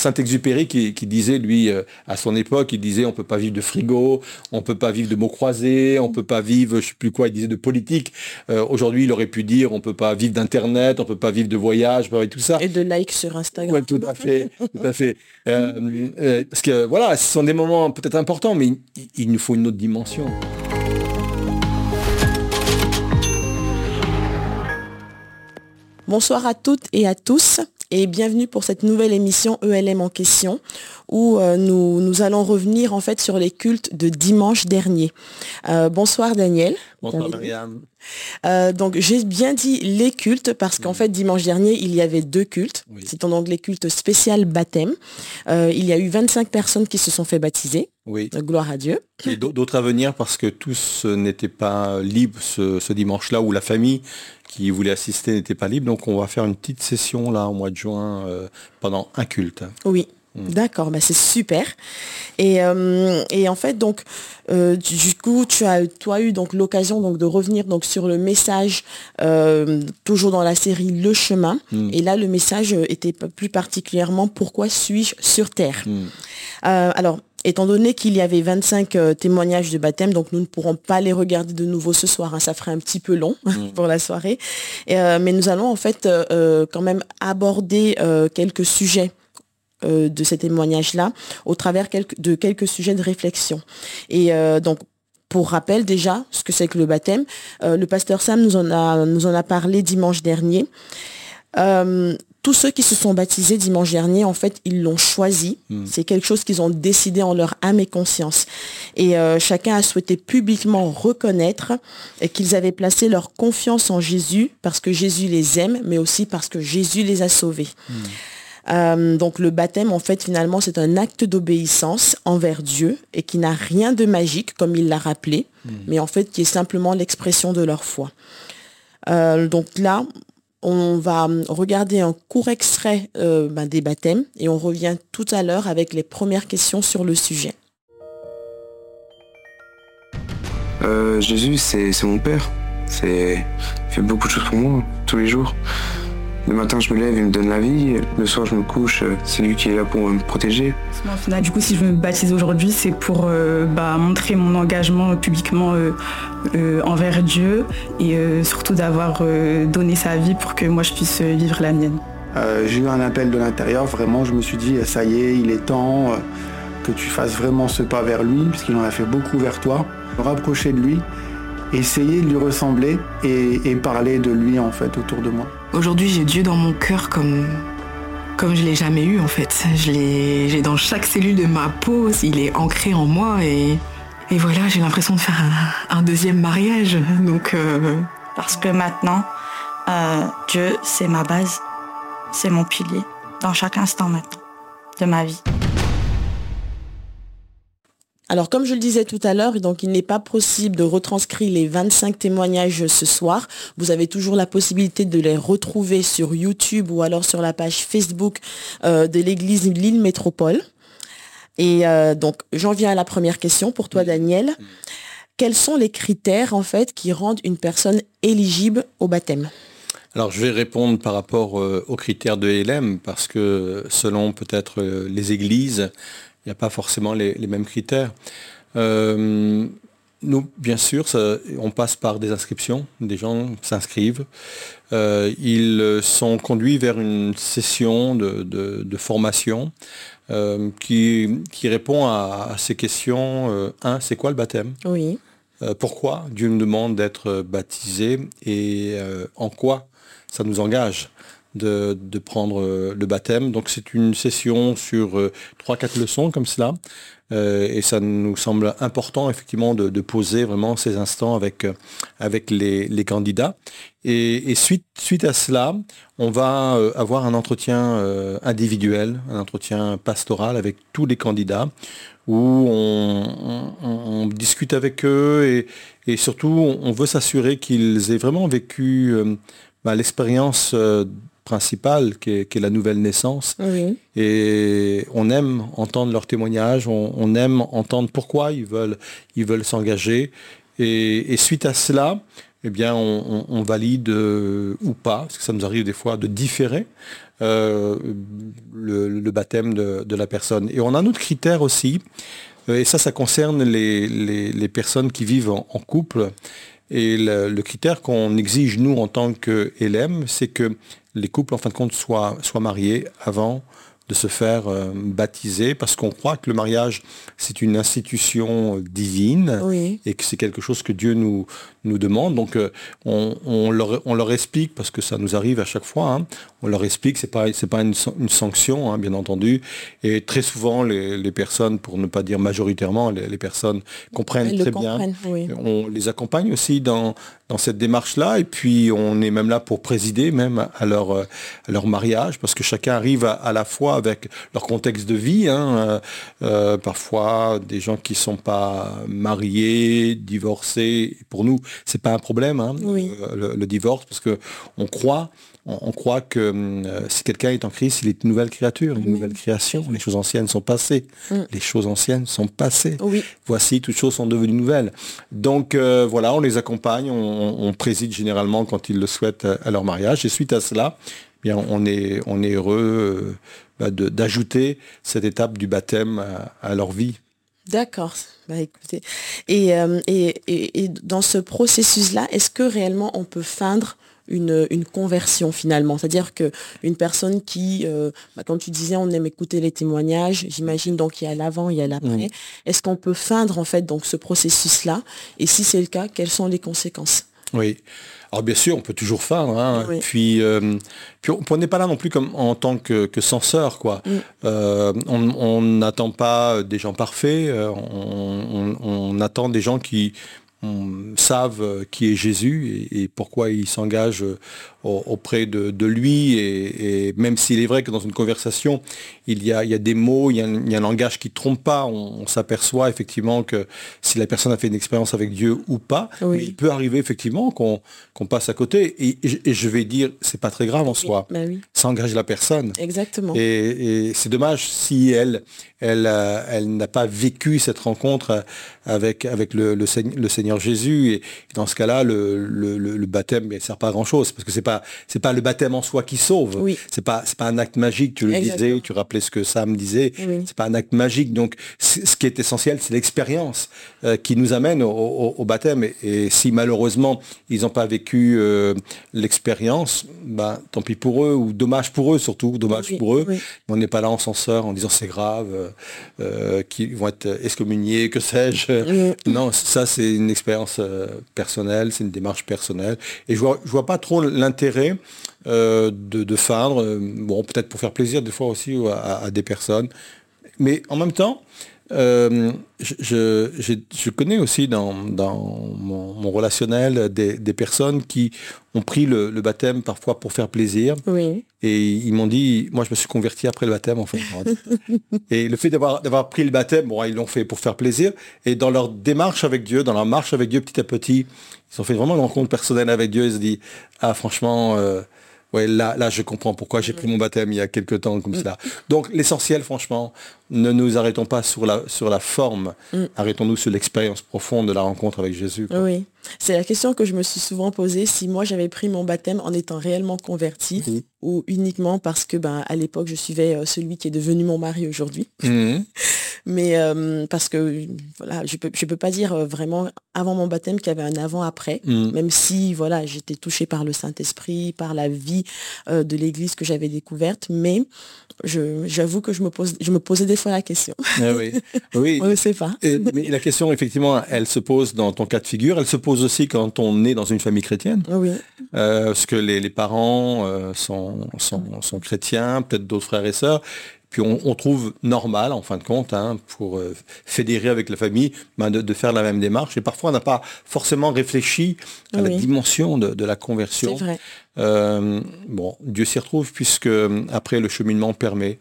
Saint-Exupéry qui, disait, lui, à son époque, il disait on peut pas vivre de frigo, on peut pas vivre de mots croisés, on peut pas vivre, je sais plus quoi, il disait de politique. Aujourd'hui, il aurait pu dire on peut pas vivre d'internet, on peut pas vivre de voyage, tout ça. Et de likes sur Instagram. tout à fait, tout à fait. parce que voilà, ce sont des moments peut-être importants, mais il nous faut une autre dimension. Bonsoir à toutes et à tous et bienvenue pour cette nouvelle émission ELM en question où euh, nous, nous, allons revenir en fait sur les cultes de dimanche dernier. Euh, bonsoir Daniel. Bonsoir Marianne. Euh, donc j'ai bien dit les cultes parce qu'en fait dimanche dernier il y avait deux cultes. C'est donc les cultes spécial baptême. il y a eu 25 personnes qui se sont fait baptiser. Oui. gloire à Dieu. Et d'autres à venir parce que tous n'étaient pas libres ce, ce dimanche-là où la famille qui voulait assister n'était pas libre. Donc on va faire une petite session là au mois de juin euh, pendant un culte. Oui. Mm. D'accord, bah c'est super. Et, euh, en fait, donc, euh, du coup, tu as toi eu donc l'occasion donc de revenir donc sur le message toujours dans la série Le chemin. Mm. Et là, le message était plus particulièrement pourquoi suis-je sur terre? Mm. alors, étant donné qu'il y avait 25 euh, témoignages de baptême, donc nous ne pourrons pas les regarder de nouveau ce soir, hein, ça ferait un petit peu long mm. pour la soirée. Euh, mais nous allons en fait euh, quand même aborder quelques sujets de ces témoignages-là au travers de quelques sujets de réflexion. Et donc pour rappel déjà ce que c'est que le baptême, le pasteur Sam nous en a, nous en a parlé dimanche dernier tous ceux qui se sont baptisés dimanche dernier, en fait, ils l'ont choisi. Hmm. C'est quelque chose qu'ils ont décidé en leur âme et conscience. Et euh, chacun a souhaité publiquement reconnaître qu'ils avaient placé leur confiance en Jésus parce que Jésus les aime, mais aussi parce que Jésus les a sauvés. Hmm. Euh, donc le baptême, en fait, finalement, c'est un acte d'obéissance envers Dieu et qui n'a rien de magique, comme il l'a rappelé, hmm. mais en fait qui est simplement l'expression de leur foi. Euh, donc là, on va regarder un court extrait euh, ben, des baptêmes et on revient tout à l'heure avec les premières questions sur le sujet. Euh, Jésus, c'est mon père. Il fait beaucoup de choses pour moi tous les jours. Le matin, je me lève, il me donne la vie. Le soir, je me couche, c'est lui qui est là pour me protéger. du coup, si je me baptise aujourd'hui, c'est pour euh, bah, montrer mon engagement publiquement euh, euh, envers Dieu et surtout d'avoir donné sa vie pour que moi, je puisse vivre la mienne. J'ai eu un appel de l'intérieur, vraiment, je me suis dit, ça y est, il est temps que tu fasses vraiment ce pas vers lui, puisqu'il en a fait beaucoup vers toi. Me rapprocher de lui, essayer de lui ressembler et, parler de lui en fait autour de moi. Aujourd'hui, j'ai Dieu dans mon cœur comme comme je l'ai jamais eu en fait. Je l'ai, j'ai dans chaque cellule de ma peau, il est ancré en moi et, et voilà, j'ai l'impression de faire un, deuxième mariage. Donc euh, parce que maintenant, euh, Dieu c'est ma base, c'est mon pilier dans chaque instant maintenant de ma vie. Alors, comme je le disais tout à l'heure, donc il n'est pas possible de retranscrire les 25 témoignages ce soir. Vous avez toujours la possibilité de les retrouver sur YouTube ou alors sur la page Facebook euh, de l'église Lille Métropole. Et euh, donc, j'en viens à la première question pour toi, Daniel. Quels sont les critères, en fait, qui rendent une personne éligible au baptême? Alors je vais répondre par rapport euh, aux critères de LM parce que selon peut-être les églises, il n'y a pas forcément les, mêmes critères. Euh, nous, bien sûr, on passe par des inscriptions, des gens s'inscrivent, euh, ils sont conduits vers une session de, formation euh, qui, répond à, ces questions. un, c'est quoi le baptême? Oui. pourquoi? Dieu nous demande d'être baptisé et en quoi ça nous engage? De, prendre euh, le baptême. Donc c'est une session sur euh, trois, quatre leçons comme cela. Euh, et ça nous semble important effectivement de, poser vraiment ces instants avec, les, candidats. Et, suite, à cela, on va avoir un entretien individuel, un entretien pastoral avec tous les candidats où on, discute avec eux et, et surtout on veut s'assurer qu'ils aient vraiment vécu bah, l'expérience principale qui est, la nouvelle naissance. Et on aime entendre leurs témoignages, on, aime entendre pourquoi ils veulent ils veulent s'engager. Et, suite à cela, eh bien, on, valide ou pas, parce que ça nous arrive des fois de différer le, baptême de, la personne. Et on a un autre critère aussi, et ça, ça concerne les, personnes qui vivent en, couple. Et le, critère qu'on exige, nous, en tant que LM, c'est que les couples, en fin de compte, soient, mariés avant de se faire euh, baptiser parce qu'on croit que le mariage, c'est une institution divine et que c'est quelque chose que Dieu nous, nous demande. Donc euh, on, leur, explique, parce que ça nous arrive à chaque fois, hein, on leur explique, c'est pas, c'est pas une, sanction, hein, bien entendu. Et très souvent, les, personnes, pour ne pas dire majoritairement, les, personnes comprennent très bien. On les accompagne aussi dans, dans cette démarche-là. Et puis on est même là pour présider même à leur, euh, leur mariage, parce que chacun arrive à, la fois avec leur contexte de vie. Hein, euh, parfois des gens qui sont pas mariés, divorcés. Pour nous, c'est pas un problème, hein, euh, le, divorce, parce que on croit, on, croit que euh, si quelqu'un est en crise, il est une nouvelle créature, une nouvelle création. Les choses anciennes sont passées. Mm. Les choses anciennes sont passées. Voici, toutes choses sont devenues nouvelles. Donc euh, voilà, on les accompagne, on, préside généralement quand ils le souhaitent à leur mariage. Et suite à cela, bien, on est, on est heureux bah, d'ajouter cette étape du baptême à leur vie. D'accord. Bah, écoutez. Euh, et, et, dans ce processus-là, est-ce que réellement on peut feindre une, conversion finalement? C'est-à-dire qu'une personne qui, euh, bah, comme tu disais, on aime écouter les témoignages, j'imagine donc il y a l'avant, il y a l'après. Est-ce qu'on peut feindre en fait donc ce processus-là? Et si c'est le cas, quelles sont les conséquences? Oui. Alors bien sûr, on peut toujours faire. Hein. Puis, euh, puis on n'est pas là non plus comme en tant que, censeur, quoi. Mm. Euh, on n'attend pas des gens parfaits. Euh, on, attend des gens qui savent qui est Jésus et, pourquoi il s'engage auprès de, lui. Et, même s'il est vrai que dans une conversation, il y a, des mots, il y a, un, langage qui ne trompe pas, on, s'aperçoit effectivement que si la personne a fait une expérience avec Dieu ou pas, il peut arriver effectivement qu'on passe à côté. Et, je vais dire, c'est pas très grave en soi. Bah Ça engage la personne. Exactement. Et, c'est dommage si elle, elle, euh, elle n'a pas vécu cette rencontre avec, avec le, le, Seigneur Jésus. Et dans ce cas-là, le, baptême ne sert pas à grand-chose parce que c'est pas c'est pas le baptême en soi qui sauve. Oui. C'est pas c'est pas un acte magique. Tu le disais, tu rappelais ce que Sam disait. C'est pas un acte magique. Donc ce qui est essentiel, c'est l'expérience euh, qui nous amène au, baptême. Et, si malheureusement ils n'ont pas vécu euh, l'expérience, ben tant pis pour eux ou dommage pour eux surtout, dommage pour eux. on n'est pas là en censeur en disant c'est grave, euh, qu'ils vont être excommuniés, que sais-je. Non, ça c'est une expérience personnelle, c'est une démarche personnelle. Et je vois je vois pas trop l'intérêt euh, de, de, feindre, euh, bon, peut-être pour faire plaisir des fois aussi à, des personnes. Mais en même temps, euh, je, connais aussi dans, mon, relationnel des, personnes qui ont pris le, baptême parfois pour faire plaisir. Oui. Et ils m'ont dit, moi je me suis converti après le baptême en fait. et le fait d'avoir, d'avoir pris le baptême, bon, ils l'ont fait pour faire plaisir. Et dans leur démarche avec Dieu, dans leur marche avec Dieu petit à petit, ils ont fait vraiment une rencontre personnelle avec Dieu. Ils se disent, ah franchement, euh, ouais, là, là je comprends pourquoi j'ai pris mon baptême il y a quelques temps comme cela. Donc l'essentiel, franchement, ne nous arrêtons pas sur la, sur la forme, mm. arrêtons-nous sur l'expérience profonde de la rencontre avec Jésus. Oui, c'est la question que je me suis souvent posée, si moi j'avais pris mon baptême en étant réellement converti ou uniquement parce que ben, à l'époque je suivais euh, celui qui est devenu mon mari aujourd'hui. Mm. Mais euh, parce que voilà, je peux, je peux pas dire euh, vraiment avant mon baptême qu'il y avait un avant-après, mm. même si voilà, j'étais touchée par le Saint-Esprit, par la vie de l'Église que j'avais découverte, mais j'avoue que je me, pose, je me posais des fois la question. Ah oui. oui. on ne sait pas. mais la question, effectivement, elle se pose dans ton cas de figure. Elle se pose aussi quand on est dans une famille chrétienne. Oui. Euh, parce que les, parents euh, sont, sont, chrétiens, peut-être d'autres frères et sœurs. Puis on, trouve normal, en fin de compte, hein, pour euh, fédérer avec la famille, ben, de, faire la même démarche. Et parfois, on n'a pas forcément réfléchi à la dimension de, de la conversion. Vrai. bon, Dieu s'y retrouve puisque après le cheminement permet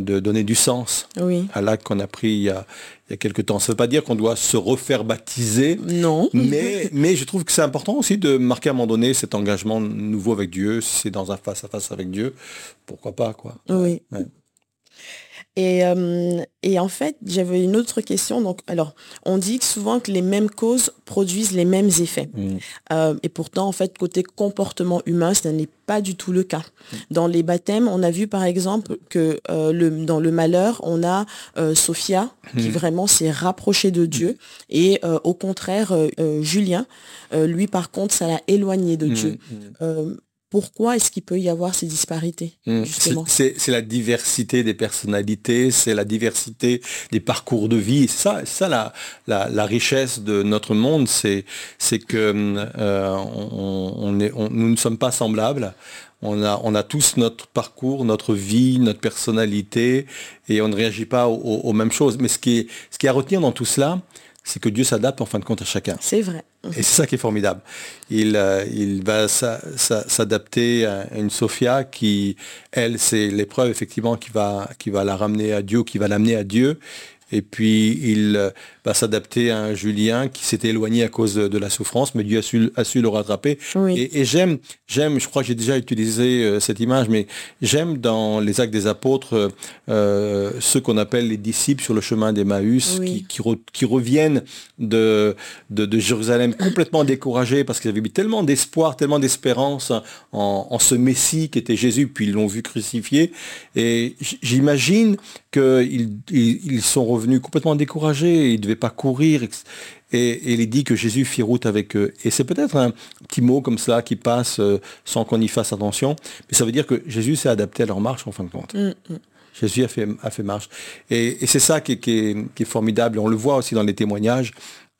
de donner du sens à l'acte qu'on a pris il y a, il y a quelques temps. Ça ne veut pas dire qu'on doit se refaire baptiser. Non. Mais, mais je trouve que c'est important aussi de marquer à un moment donné cet engagement nouveau avec Dieu. Si c'est dans un face-à-face avec Dieu, pourquoi pas, quoi. Oui. Et, euh, et en fait, j'avais une autre question. Donc, alors, on dit souvent que les mêmes causes produisent les mêmes effets. Mm. Euh, et pourtant, en fait, côté comportement humain, ce n'est pas du tout le cas. Dans les baptêmes, on a vu par exemple que euh, le, dans le malheur, on a Sophia qui Mm. vraiment s'est rapprochée de Dieu. Et euh, au contraire, Julien, lui par contre, ça l'a éloigné de Dieu. Pourquoi est-ce qu'il peut y avoir ces disparités Mm. justement? C'est la diversité des personnalités, c'est la diversité des parcours de vie. C'est ça, ça la, la, la richesse de notre monde, c'est c'est que euh, on, on est, on- nous ne sommes pas semblables. On a, on a tous notre parcours, notre vie, notre personnalité, et on ne réagit pas aux, aux- aux mêmes choses. Mais ce qui est, ce qui est à retenir dans tout cela, c'est que Dieu s'adapte en fin de compte à chacun. C'est vrai. Et c'est ça qui est formidable. Il, euh, va s'a- s'a- s'adapter à une Sophia qui, elle, c'est l'épreuve effectivement qui va, qui va la ramener à Dieu, qui va l'amener à Dieu. Et puis il euh, va s'adapter à un Julien qui s'était éloigné à cause de, de la souffrance, mais Dieu a su, a su le rattraper. Oui. Et, et j'aime, j'aime, je crois que j'ai déjà utilisé euh, cette image, mais j'aime dans les actes des apôtres euh, ceux qu'on appelle les disciples sur le chemin d'Emmaüs, Oui. qui, qui, re- qui reviennent de, de, de Jérusalem complètement découragés parce qu'ils avaient mis tellement d'espoir, tellement d'espérance en, en ce Messie qui était Jésus, puis ils l'ont vu crucifié. Et j'imagine qu'ils ils, ils sont revenus complètement découragés, ils ne devaient pas courir. Et, il est dit que Jésus fit route avec eux. Et c'est peut-être un petit mot comme cela qui passe euh, sans qu'on y fasse attention, mais ça veut dire que Jésus s'est adapté à leur marche en fin de compte. Mm, mm. Jésus a fait, a fait marche. Et, et c'est ça qui est, qui est- qui est formidable. On le voit aussi dans les témoignages.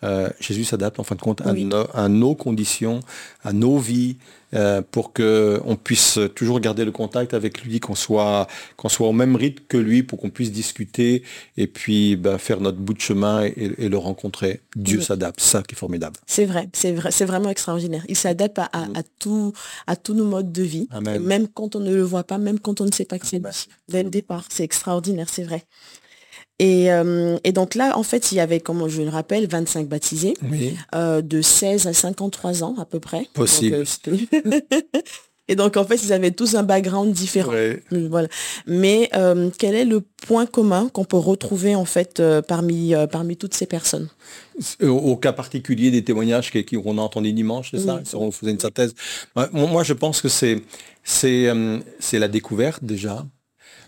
Euh, Jésus s'adapte en fin de compte à, Oui. no- à nos conditions, à nos vies, euh, pour qu'on puisse toujours garder le contact avec lui, qu'on soit, qu'on soit au même rythme que lui, pour qu'on puisse discuter et puis ben, faire notre bout de chemin et, et le rencontrer. Dieu Oui. s'adapte, c'est ça qui est formidable. C'est vrai, c'est vrai, c'est vraiment extraordinaire. Il s'adapte à, à, à tout, à tous nos modes de vie, Amen. même quand on ne le voit pas, même quand on ne sait pas que c'est. Dès le départ, c'est extraordinaire, c'est vrai. Et, euh, et donc là, en fait, il y avait, comme je le rappelle, 25 baptisés, Oui. euh, de 16 à 53 ans à peu près. Possible. Donc, euh, et donc, en fait, ils avaient tous un background différent. Ouais. Voilà. Mais quel est le point commun qu'on peut retrouver en fait parmi, parmi toutes ces personnes? Au, cas particulier des témoignages qu'on a entendus dimanche, c'est ça? On faisait une synthèse. Moi, je pense que c'est la découverte déjà.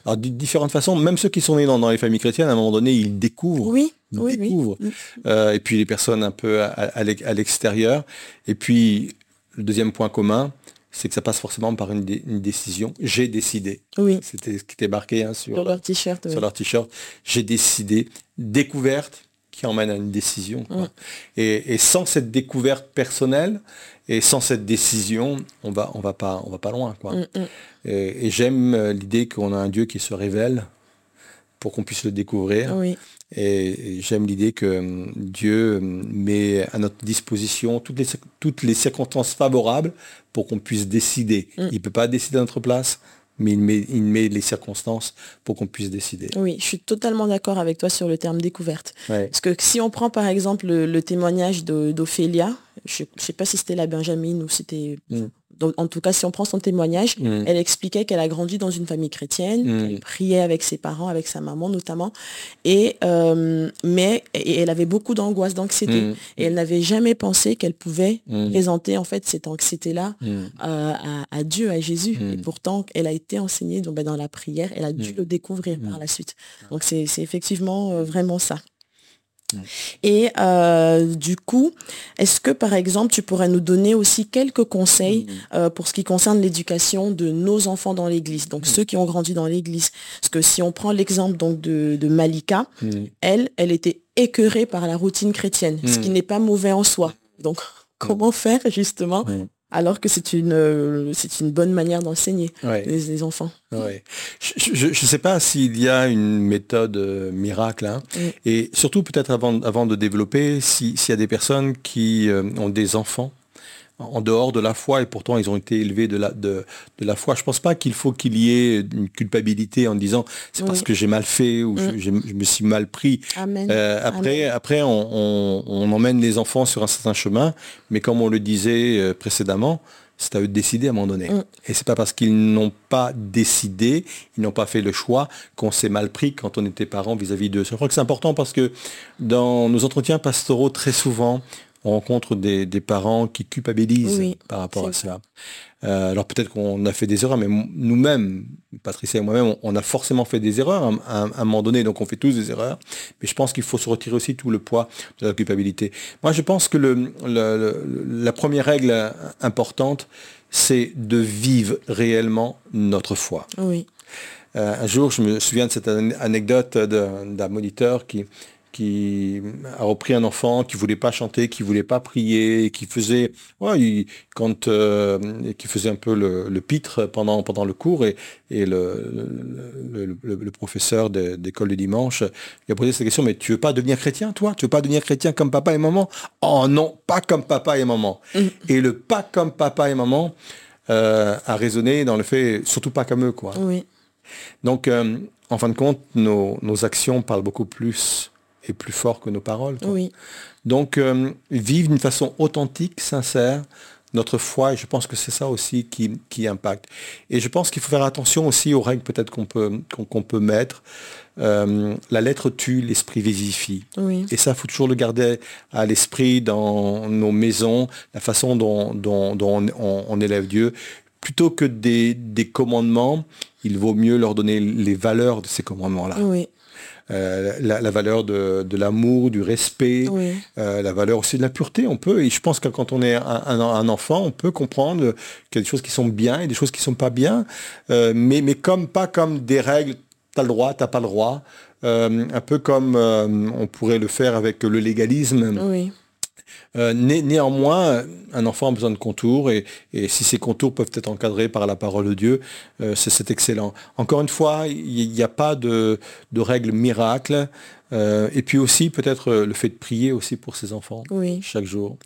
Alors, de différentes façons, même ceux qui sont nés dans, dans les familles chrétiennes, à un moment donné, ils découvrent. Oui, Ils oui, oui. découvrent. Mm. Euh, et puis les personnes un peu à, à l'ex- à l'extérieur. Et puis, le deuxième point commun, c'est que ça passe forcément par une, dé- une décision. J'ai décidé. Oui, C'était ce qui était marqué hein, sur, sur leur t-shirt. oui. sur leur t-shirt. J'ai décidé. Découverte qui emmène à une décision. quoi. Mm. Et, et sans cette découverte personnelle et sans cette décision, on va, on va pas, on va pas loin. Quoi. Mm, mm. Et, et j'aime euh, l'idée qu'on a un Dieu qui se révèle pour qu'on puisse le découvrir. Oui, Et, et j'aime l'idée que hum, Dieu hum, met à notre disposition toutes les, cir- toutes les circonstances favorables pour qu'on puisse décider. Mm. Il ne peut pas décider à notre place, mais il met, il met les circonstances pour qu'on puisse décider. oui, je suis totalement d'accord avec toi sur le terme découverte. Ouais. Parce que si on prend par exemple le, le témoignage d'Ophélia, je ne sais pas si c'était la Benjamin ou c'était... Mm. En tout cas, si on prend son témoignage, Mm. elle expliquait qu'elle a grandi dans une famille chrétienne, Mm. qu'elle priait avec ses parents, avec sa maman notamment, et euh, mais et elle avait beaucoup d'angoisse, d'anxiété, Mm. et elle n'avait jamais pensé qu'elle pouvait présenter en fait cette anxiété-là euh, à, à Dieu, à Jésus. Et pourtant, elle a été enseignée donc, ben, dans la prière, elle a dû le découvrir par la suite. Donc c'est c'est effectivement euh, vraiment ça. Mm. Et euh, du coup, est-ce que par exemple, tu pourrais nous donner aussi quelques conseils Mm. euh, pour ce qui concerne l'éducation de nos enfants dans l'église, Mm. donc ceux qui ont grandi dans l'église? Parce que si on prend l'exemple donc de, de Malika, Mm. elle, elle était écœurée par la routine chrétienne, ce Mm. qui n'est pas mauvais en soi. Donc, comment faire justement Mm. Alors que c'est une, euh, c'est une bonne manière d'enseigner Ouais. les, les enfants Ouais. Je ne sais pas s'il y a une méthode euh, miracle. hein. Mm. Et surtout, peut-être avant, avant de développer, si- s'il y a des personnes qui euh, ont des enfants en dehors de la foi et pourtant ils ont été élevés de la, de, de la foi, je pense pas qu'il faut qu'il y ait une culpabilité en disant c'est parce que j'ai mal fait ou je- Mm. je, me suis mal pris. Amen. Euh, après, après on, on- on emmène les enfants sur un certain chemin, mais comme on le disait euh, précédemment, c'est à eux de décider à un moment donné. Mm. Et c'est pas parce qu'ils n'ont pas décidé, ils n'ont pas fait le choix, qu'on s'est mal pris quand on était parents vis-à-vis d'eux. Je crois que c'est important parce que dans nos entretiens pastoraux, très souvent, on rencontre des, parents qui culpabilisent par rapport à cela. Euh, alors peut-être qu'on a fait des erreurs, mais nous-mêmes, Patricia et moi-même, on, a forcément fait des erreurs à, un moment donné, donc on fait tous des erreurs. Mais je pense qu'il faut se retirer aussi tout le poids de la culpabilité. Moi, je pense que le, la première règle importante, c'est de vivre réellement notre foi. Oui. Euh, un jour, je me souviens de cette anecdote d'un moniteur qui, qui a repris un enfant qui voulait pas chanter, qui voulait pas prier, qui faisait, ouais, quand, euh, qui faisait un peu le, pitre pendant pendant le cours et, et le, le, professeur d'école du dimanche il a posé cette question, mais tu veux pas devenir chrétien, toi? Tu veux pas devenir chrétien comme papa et maman? Oh non, pas comme papa et maman. Mm. Et le pas comme papa et maman euh, a résonné dans le fait, surtout pas comme eux, quoi. Oui. Donc, euh, en fin de compte, nos, nos actions parlent beaucoup plus est plus fort que nos paroles. Oui. Donc, euh, vivre d'une façon authentique, sincère, notre foi, et je pense que c'est ça aussi qui, qui, impacte. Et je pense qu'il faut faire attention aussi aux règles peut-être qu'on peut, qu'on, peut mettre. Euh, la lettre tue, l'esprit vivifie. Oui. Et ça, il faut toujours le garder à l'esprit dans nos maisons, la façon dont, dont, on, on, élève Dieu. Plutôt que des, des commandements, il vaut mieux leur donner les valeurs de ces commandements-là. Oui. Euh, la, valeur de, l'amour, du respect, euh, la valeur aussi de la pureté. On peut, et je pense que quand on est un, enfant, on peut comprendre qu'il y a des choses qui sont bien et des choses qui sont pas bien, euh, mais, mais comme pas comme des règles, tu as le droit, tu n'as pas le droit. un peu comme on pourrait le faire avec le légalisme. Oui. Euh, néanmoins, un enfant a besoin de contours et, si ces contours peuvent être encadrés par la parole de Dieu, euh, c'est excellent. Encore une fois, il n'y a pas de, règles miracles. Euh, et puis aussi peut-être le fait de prier aussi pour ses enfants chaque jour.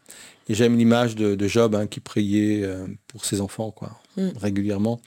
Et j'aime l'image de, Job hein, qui priait pour ses enfants quoi, mm. régulièrement.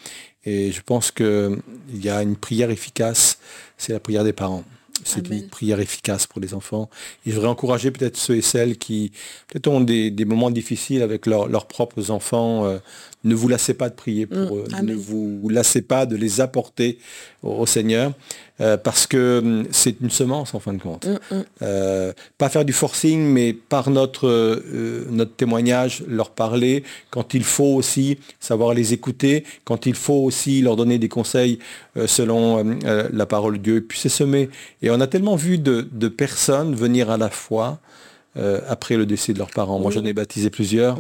Et je pense qu'il y a une prière efficace, c'est la prière des parents. C'est une prière efficace pour les enfants. Et je voudrais encourager peut-être ceux et celles qui peut-être ont des, moments difficiles avec leurs propres enfants. Euh, ne vous lassez pas de prier pour mm. eux. Ne vous lassez pas de les apporter au, Seigneur. Euh, parce que hum, c'est une semence en fin de compte. Mm, mm. Euh, pas faire du forcing, mais par notre, notre témoignage, leur parler, quand il faut aussi savoir les écouter, quand il faut aussi leur donner des conseils selon la parole de Dieu, puis c'est semé. Et on a tellement vu de, personnes venir à la foi euh, après le décès de leurs parents. Moi, j'en ai baptisé plusieurs,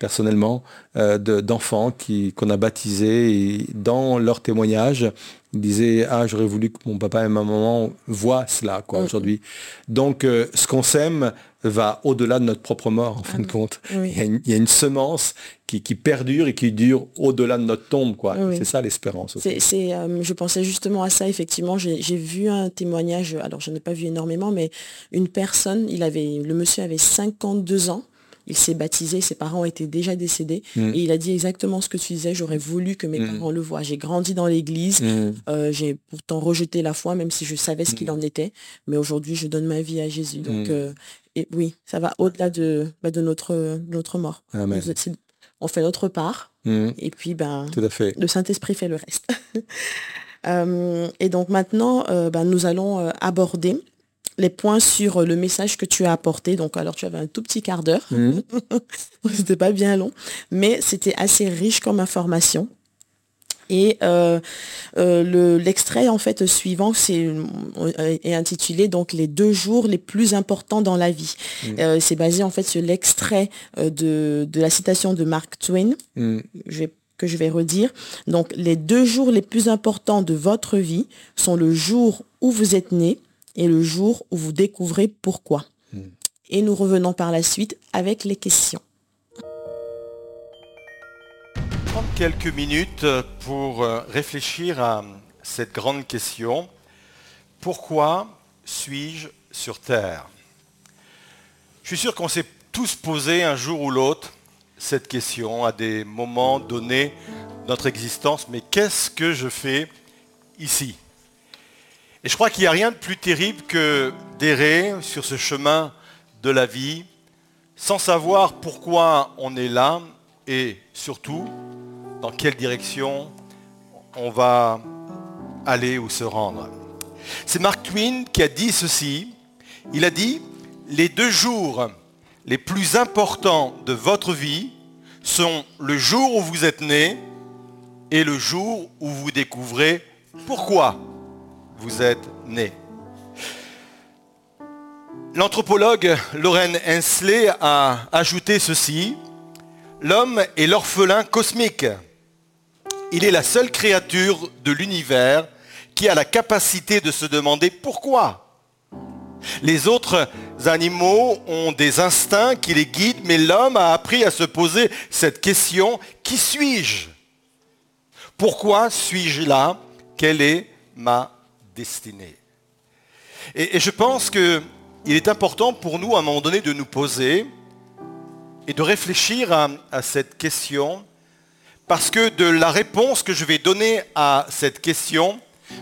personnellement, euh, d'enfants qu'on a baptisés et dans leur témoignage, ils disaient ah j'aurais voulu que mon papa et ma maman voient cela quoi aujourd'hui. Donc euh, ce qu'on sème va au-delà de notre propre mort en fin de compte. Il, y a une, semence qui, perdure et qui dure au-delà de notre tombe quoi. C'est ça l'espérance. C'est, euh, je pensais justement à ça effectivement. J'ai vu un témoignage. Alors je n'ai pas vu énormément, mais une personne, il avait, le monsieur avait 52 ans il s'est baptisé, ses parents étaient déjà décédés. Mm. Et il a dit exactement ce que tu disais, j'aurais voulu que mes mm. parents le voient. J'ai grandi dans l'église, mm. euh, j'ai pourtant rejeté la foi, même si je savais ce qu'il en était. Mais aujourd'hui, je donne ma vie à Jésus. Donc, euh, et oui, ça va au-delà de, bah, de notre, notre mort. On fait notre part. Et puis, ben, Tout à fait. le Saint-Esprit fait le reste. Euh, et donc maintenant, ben, nous allons aborder les points sur le message que tu as apporté. Donc, alors tu avais un tout petit quart d'heure. Mhm. c'était pas bien long, mais c'était assez riche comme information. Et euh, euh, l'extrait en fait suivant c'est euh, est intitulé donc les deux jours les plus importants dans la vie. Mhm. c'est basé en fait sur l'extrait de, la citation de Mark Twain. Mhm. que je vais redire. Donc les deux jours les plus importants de votre vie sont le jour où vous êtes né, et le jour où vous découvrez pourquoi. Hmm. Et nous revenons par la suite avec les questions. Prendre quelques minutes pour euh, réfléchir à cette grande question. Pourquoi suis-je sur Terre? Je suis sûr qu'on s'est tous posé un jour ou l'autre cette question à des moments donnés de notre existence. Mais qu'est-ce que je fais ici? Et je crois qu'il n'y a rien de plus terrible que d'errer sur ce chemin de la vie sans savoir pourquoi on est là et surtout dans quelle direction on va aller ou se rendre. C'est Mark Twain qui a dit ceci. Il a dit, les deux jours les plus importants de votre vie sont le jour où vous êtes né et le jour où vous découvrez pourquoi vous êtes né. L'anthropologue Lorraine Hensley a ajouté ceci. L'homme est l'orphelin cosmique. Il est la seule créature de l'univers qui a la capacité de se demander pourquoi. Les autres animaux ont des instincts qui les guident, mais l'homme a appris à se poser cette question, qui suis-je? Pourquoi suis-je là? Quelle est ma destinée et, je pense qu'il est important pour nous à un moment donné de nous poser et de réfléchir à cette question, parce que de la réponse que je vais donner à cette question,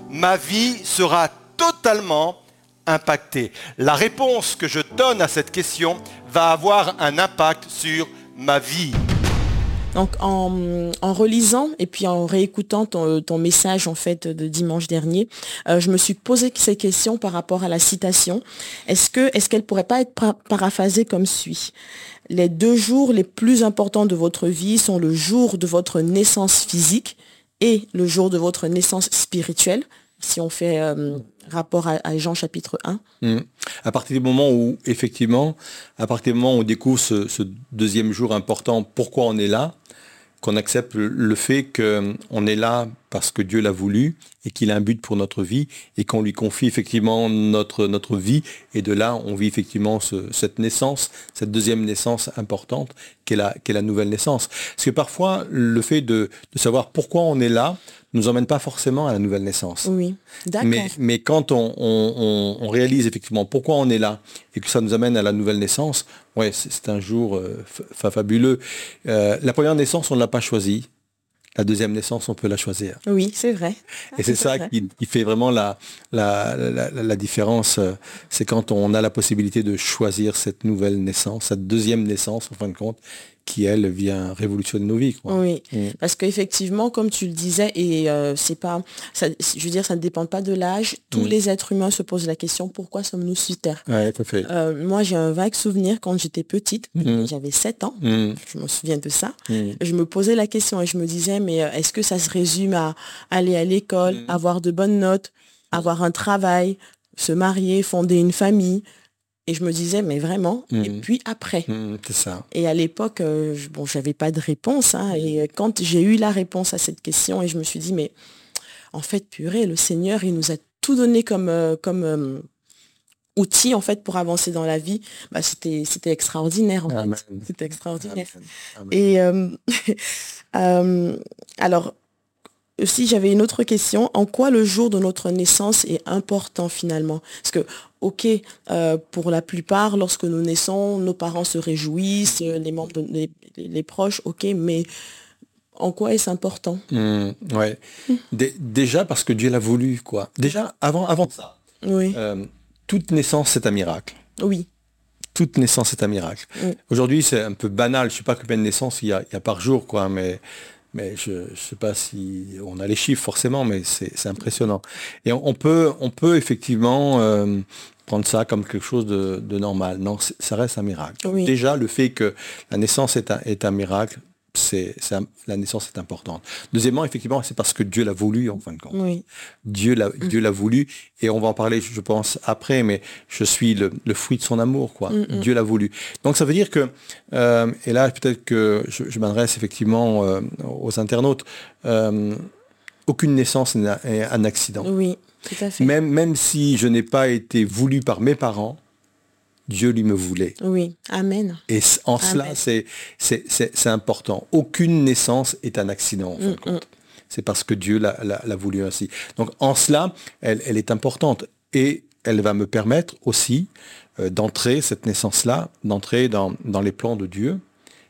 ma vie sera totalement impactée. La réponse que je donne à cette question va avoir un impact sur ma vie. Donc en, relisant et puis en réécoutant ton, message en fait de dimanche dernier, euh, je me suis posé ces questions par rapport à la citation. Est-ce que est-ce pourrait pas être paraphrasée comme suit? Les deux jours les plus importants de votre vie sont le jour de votre naissance physique et le jour de votre naissance spirituelle. Si on fait euh, rapport à, Jean chapitre 1. Mmh. À partir du moment où, effectivement, à partir du moment où on découvre ce deuxième jour important, pourquoi on est là, qu'on accepte le fait qu'on est là parce que Dieu l'a voulu et qu'il a un but pour notre vie et qu'on lui confie effectivement notre, notre vie. Et de là, on vit effectivement ce, cette naissance, cette deuxième naissance importante qu'est la, la nouvelle naissance. Parce que parfois, le fait de, de savoir pourquoi on est là, nous emmène pas forcément à la nouvelle naissance. Oui, d'accord. Mais, mais quand on, on, on, réalise effectivement pourquoi on est là et que ça nous amène à la nouvelle naissance, ouais, c'est un jour euh, fabuleux. Euh, la première naissance, on ne l'a pas choisie. La deuxième naissance, on peut la choisir. Oui, c'est vrai. Et c'est ça qui, qui, fait vraiment la, la, la, la différence. euh, C'est quand on a la possibilité de choisir cette nouvelle naissance, cette deuxième naissance, en fin de compte, qui elle vient révolutionner nos vies. Quoi. Oui, mmh. parce qu'effectivement, comme tu le disais, et euh, c'est pas, ça, je veux dire, ça ne dépend pas de l'âge. Tous mmh. les êtres humains se posent la question pourquoi sommes-nous sur Terre? Ouais, tout à fait. Euh, Moi, j'ai un vague souvenir quand j'étais petite, mmh. j'avais 7 ans, je me souviens de ça. Je me posais la question et je me disais, mais euh, est-ce que ça se résume à aller à l'école, avoir de bonnes notes, avoir un travail, se marier, fonder une famille? Et je me disais, mais vraiment, mmh. et puis après. Mmh, c'est ça. Et à l'époque, euh, bon, j'avais pas de réponse. Hein, et quand j'ai eu la réponse à cette question, et je me suis dit, mais en fait, purée, le Seigneur, il nous a tout donné comme, euh, comme euh, outil, en fait, pour avancer dans la vie. Bah, c'était, c'était extraordinaire, en Amen. fait. C'était extraordinaire. Amen. Amen. Et alors, aussi, j'avais une autre question. En quoi le jour de notre naissance est important finalement? Parce que, ok, euh, pour la plupart, lorsque nous naissons, nos parents se réjouissent, les membres, de, les, les, proches, ok, mais en quoi est-ce important? Mmh, Ouais. Mmh. Déjà parce que Dieu l'a voulu, quoi. Déjà, avant, avant ça. Oui. Euh, toute naissance, c'est un miracle. Oui. Toute naissance est un miracle. Mmh. Aujourd'hui, c'est un peu banal. Je ne sais pas combien de naissances il y a, il y a par jour, quoi, mais mais je ne sais pas si on a les chiffres forcément, mais c'est impressionnant. Et on, on, peut, on peut effectivement euh, prendre ça comme quelque chose de, de normal. Non, ça reste un miracle. Oui. Déjà, le fait que la naissance est un, est un miracle, c'est la naissance est importante. Deuxièmement, effectivement, c'est parce que Dieu l'a voulu en fin de compte. Oui. Dieu l'a mmh. Dieu l'a voulu et on va en parler, je pense après, mais je suis le, le fruit de son amour, quoi. Mmh. Dieu l'a voulu. Donc ça veut dire que euh, et là peut-être que je, je m'adresse effectivement euh, aux internautes. Euh, aucune naissance n'est un accident. Oui, tout à fait. Même même si je n'ai pas été voulu par mes parents. Dieu lui me voulait. Oui, Amen. Et en Amen. cela, c'est important. Aucune naissance est un accident, en fin Mm, de compte. C'est parce que Dieu l'a voulu ainsi. Donc en cela, elle, elle, est importante. Et elle va me permettre aussi euh, d'entrer, cette naissance-là, d'entrer dans, dans, les plans de Dieu,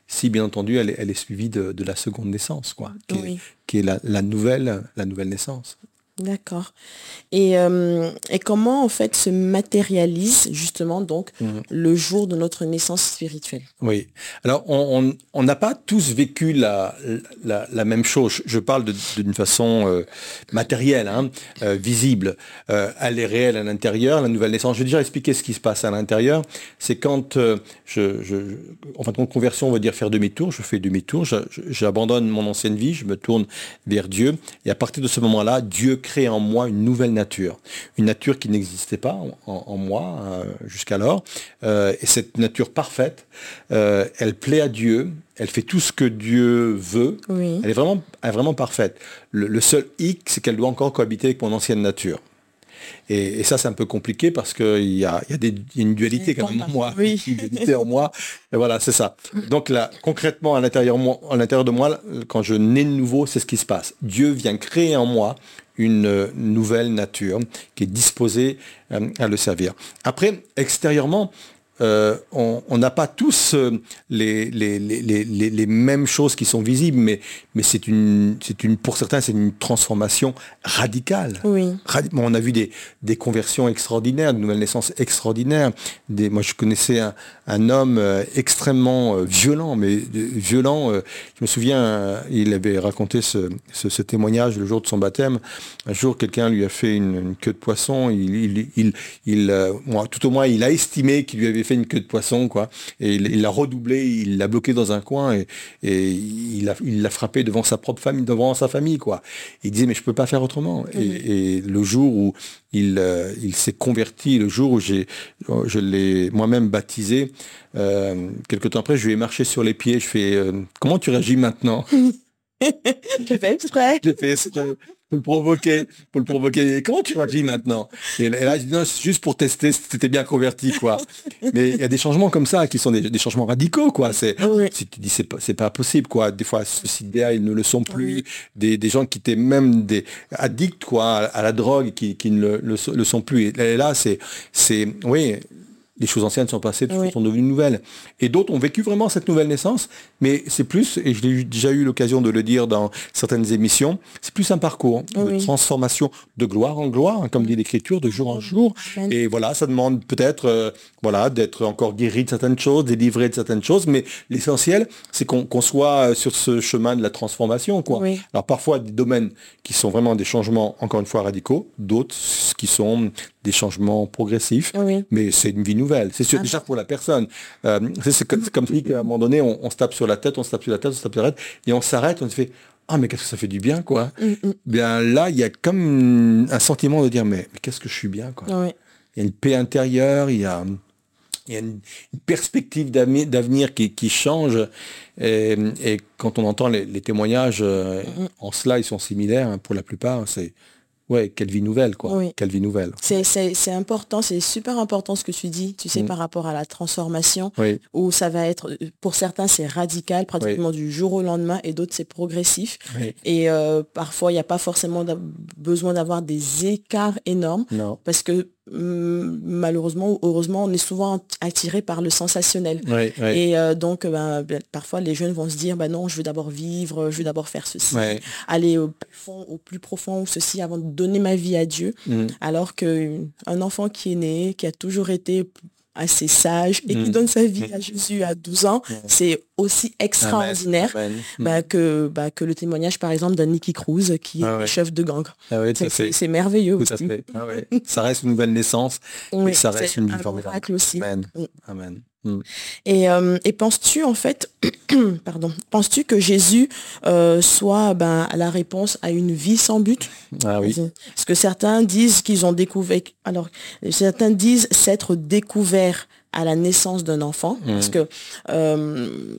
si bien entendu elle, elle est suivie de, de, la seconde naissance, quoi, qui oui. est, qui est la, la, nouvelle, la nouvelle naissance. D'accord. Et, euh, et, comment en fait se matérialise justement donc mhm. le jour de notre naissance spirituelle? Oui. Alors on n'a pas tous vécu la, la, même chose. Je parle d'une façon euh, matérielle, hein, euh, visible. elle est réelle à l'intérieur, la nouvelle naissance. Je vais déjà expliquer ce qui se passe à l'intérieur. C'est quand je, je, en fin de compte, conversion veut dire faire demi-tour. Je fais demi-tour, j'abandonne mon ancienne vie, je me tourne vers Dieu. Et à partir de ce moment-là, Dieu crée en moi une nouvelle nature. Une nature qui n'existait pas en, moi euh, jusqu'alors. Euh, et cette nature parfaite, euh, elle plaît à Dieu, elle fait tout ce que Dieu veut. Elle, est vraiment, vraiment parfaite. Le, seul hic, c'est qu'elle doit encore cohabiter avec mon ancienne nature. Et, ça, c'est un peu compliqué parce qu'il y a, y, a une dualité quand même en moi. Oui. Une dualité en moi. Et voilà, c'est ça. Donc là, concrètement, à l'intérieur, à l'intérieur de moi, quand je nais de nouveau, c'est ce qui se passe. Dieu vient créer en moi une nouvelle nature qui est disposée euh, à le servir. Après, extérieurement, euh, on n'a pas tous euh, les, les, mêmes choses qui sont visibles, mais, mais c'est une, une, pour certains, c'est une transformation radicale. Oui. on a vu des, des, conversions extraordinaires, de nouvelles naissances extraordinaires. Des, moi, je connaissais un, homme euh, extrêmement violent, mais violent. je me souviens, il avait raconté ce, témoignage le jour de son baptême. Un jour, quelqu'un lui a fait une, queue de poisson. Il, il, il, tout au moins, il a estimé qu'il lui avait fait une queue de poisson, quoi. Et il l'a redoublé, il l'a bloqué dans un coin et, et il l'a frappé devant sa propre famille, devant sa famille, quoi. il disait mais je peux pas faire autrement. Et, le jour où il, euh, il s'est converti, le jour où j'ai, je l'ai moi-même baptisé, euh, quelque temps après, je lui ai marché sur les pieds. Je fais euh, comment tu réagis maintenant? J'ai fait exprès. J'ai fait pour le provoquer, pour le provoquer. Comment tu réagis maintenant? Et, là, je dis non, c'est juste pour tester si tu bien converti, quoi. Mais il y a des changements comme ça qui sont des, changements radicaux, quoi. C'est, si tu dis c'est pas, c'est pas possible, quoi. Des fois, idées ils ne le sont plus. Des, gens qui étaient même des addicts, quoi, à, la drogue, qui, qui ne le, le, sont plus. Et là, c'est, c'est, oui, les choses anciennes sont passées, toutes sont devenues nouvelles. Et d'autres ont vécu vraiment cette nouvelle naissance, mais c'est plus, et je l'ai déjà eu l'occasion de le dire dans certaines émissions, c'est plus un parcours de transformation de gloire en gloire, hein, comme dit l'Écriture, de jour en jour. Et voilà, ça demande peut-être euh, voilà, d'être encore guéri de certaines choses, délivré de certaines choses, mais l'essentiel, c'est qu'on soit sur ce chemin de la transformation. Quoi. Alors parfois, des domaines qui sont vraiment des changements, encore une fois, radicaux, d'autres qui sont des changements progressifs, mais c'est une vie nouvelle. C'est sûr, ah. déjà pour la personne. Euh, c'est comme, si qu'à un moment donné, on, se tape sur la tête, on se tape sur la tête, on se tape sur la tête, et on s'arrête, on se fait ah mais qu'est-ce que ça fait du bien quoi. Mm, mm. Bien là, il y a comme un sentiment de dire mais, qu'est-ce que je suis bien quoi. Il y a une paix intérieure, il y a, il y a une, perspective d'avenir qui, qui, change. Et, quand on entend les, témoignages euh, mm, en cela, ils sont similaires hein, pour la plupart. C'est Ouais, quelle vie nouvelle, quoi. Quelle vie nouvelle. C'est important, c'est super important ce que tu dis, tu sais, mm. par rapport à la transformation, où ça va être, pour certains, c'est radical, pratiquement du jour au lendemain, et d'autres, c'est progressif. Et euh, parfois, il n'y a pas forcément besoin d'avoir des écarts énormes, parce que malheureusement ou heureusement, on est souvent attiré par le sensationnel. Et euh, donc, ben, ben, parfois, les jeunes vont se dire, bah non, je veux d'abord vivre, je veux d'abord faire ceci, aller au plus, fond, au plus profond ou ceci avant de donner ma vie à Dieu. Mm. Alors qu'un enfant qui est né, qui a toujours été assez sage et qui mm. donne sa vie à Jésus à 12 ans, c'est aussi extraordinaire bah, que, bah, que le témoignage par exemple d'un Nicky Cruz qui est chef de gang. Ah c'est merveilleux aussi. Ah ça reste une nouvelle naissance et ça reste une vie formidable. Aussi. Amen. Mm. Amen. Mm. Et, euh, et penses-tu en fait, pardon, penses-tu que Jésus euh, soit ben, la réponse à une vie sans but? Ah oui. Parce que certains disent qu'ils ont découvert, alors certains disent s'être découvert à la naissance d'un enfant, mmh. parce que euh,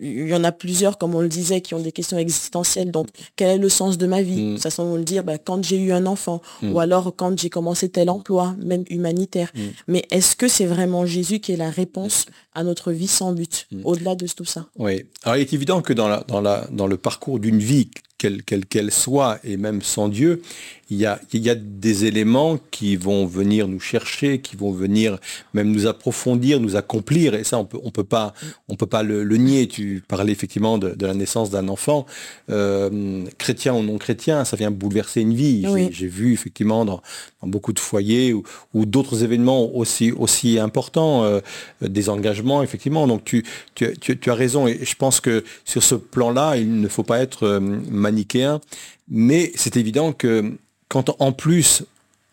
il y en a plusieurs, comme on le disait, qui ont des questions existentielles. Donc, quel est le sens de ma vie? Mmh. Ça semble le dire, bah, quand j'ai eu un enfant, mmh. ou alors quand j'ai commencé tel emploi, même humanitaire. Mais est-ce que c'est vraiment Jésus qui est la réponse à notre vie sans but, au-delà de tout ça? Oui. Alors, il est évident que dans, la, dans, la, dans le parcours d'une vie quelle qu'elle soit, et même sans Dieu, il y, a, il y, a, des éléments qui vont venir nous chercher, qui vont venir même nous approfondir, nous accomplir, et ça on peut, on peut pas, on peut pas le, nier. Tu parlais effectivement de, la naissance d'un enfant, euh, chrétien ou non chrétien, ça vient bouleverser une vie. J'ai vu effectivement dans, beaucoup de foyers ou, d'autres événements aussi, aussi importants, euh, des engagements effectivement. Donc tu, tu, tu, as raison, et je pense que sur ce plan-là, il ne faut pas être euh, manichéen, mais c'est évident que quand en plus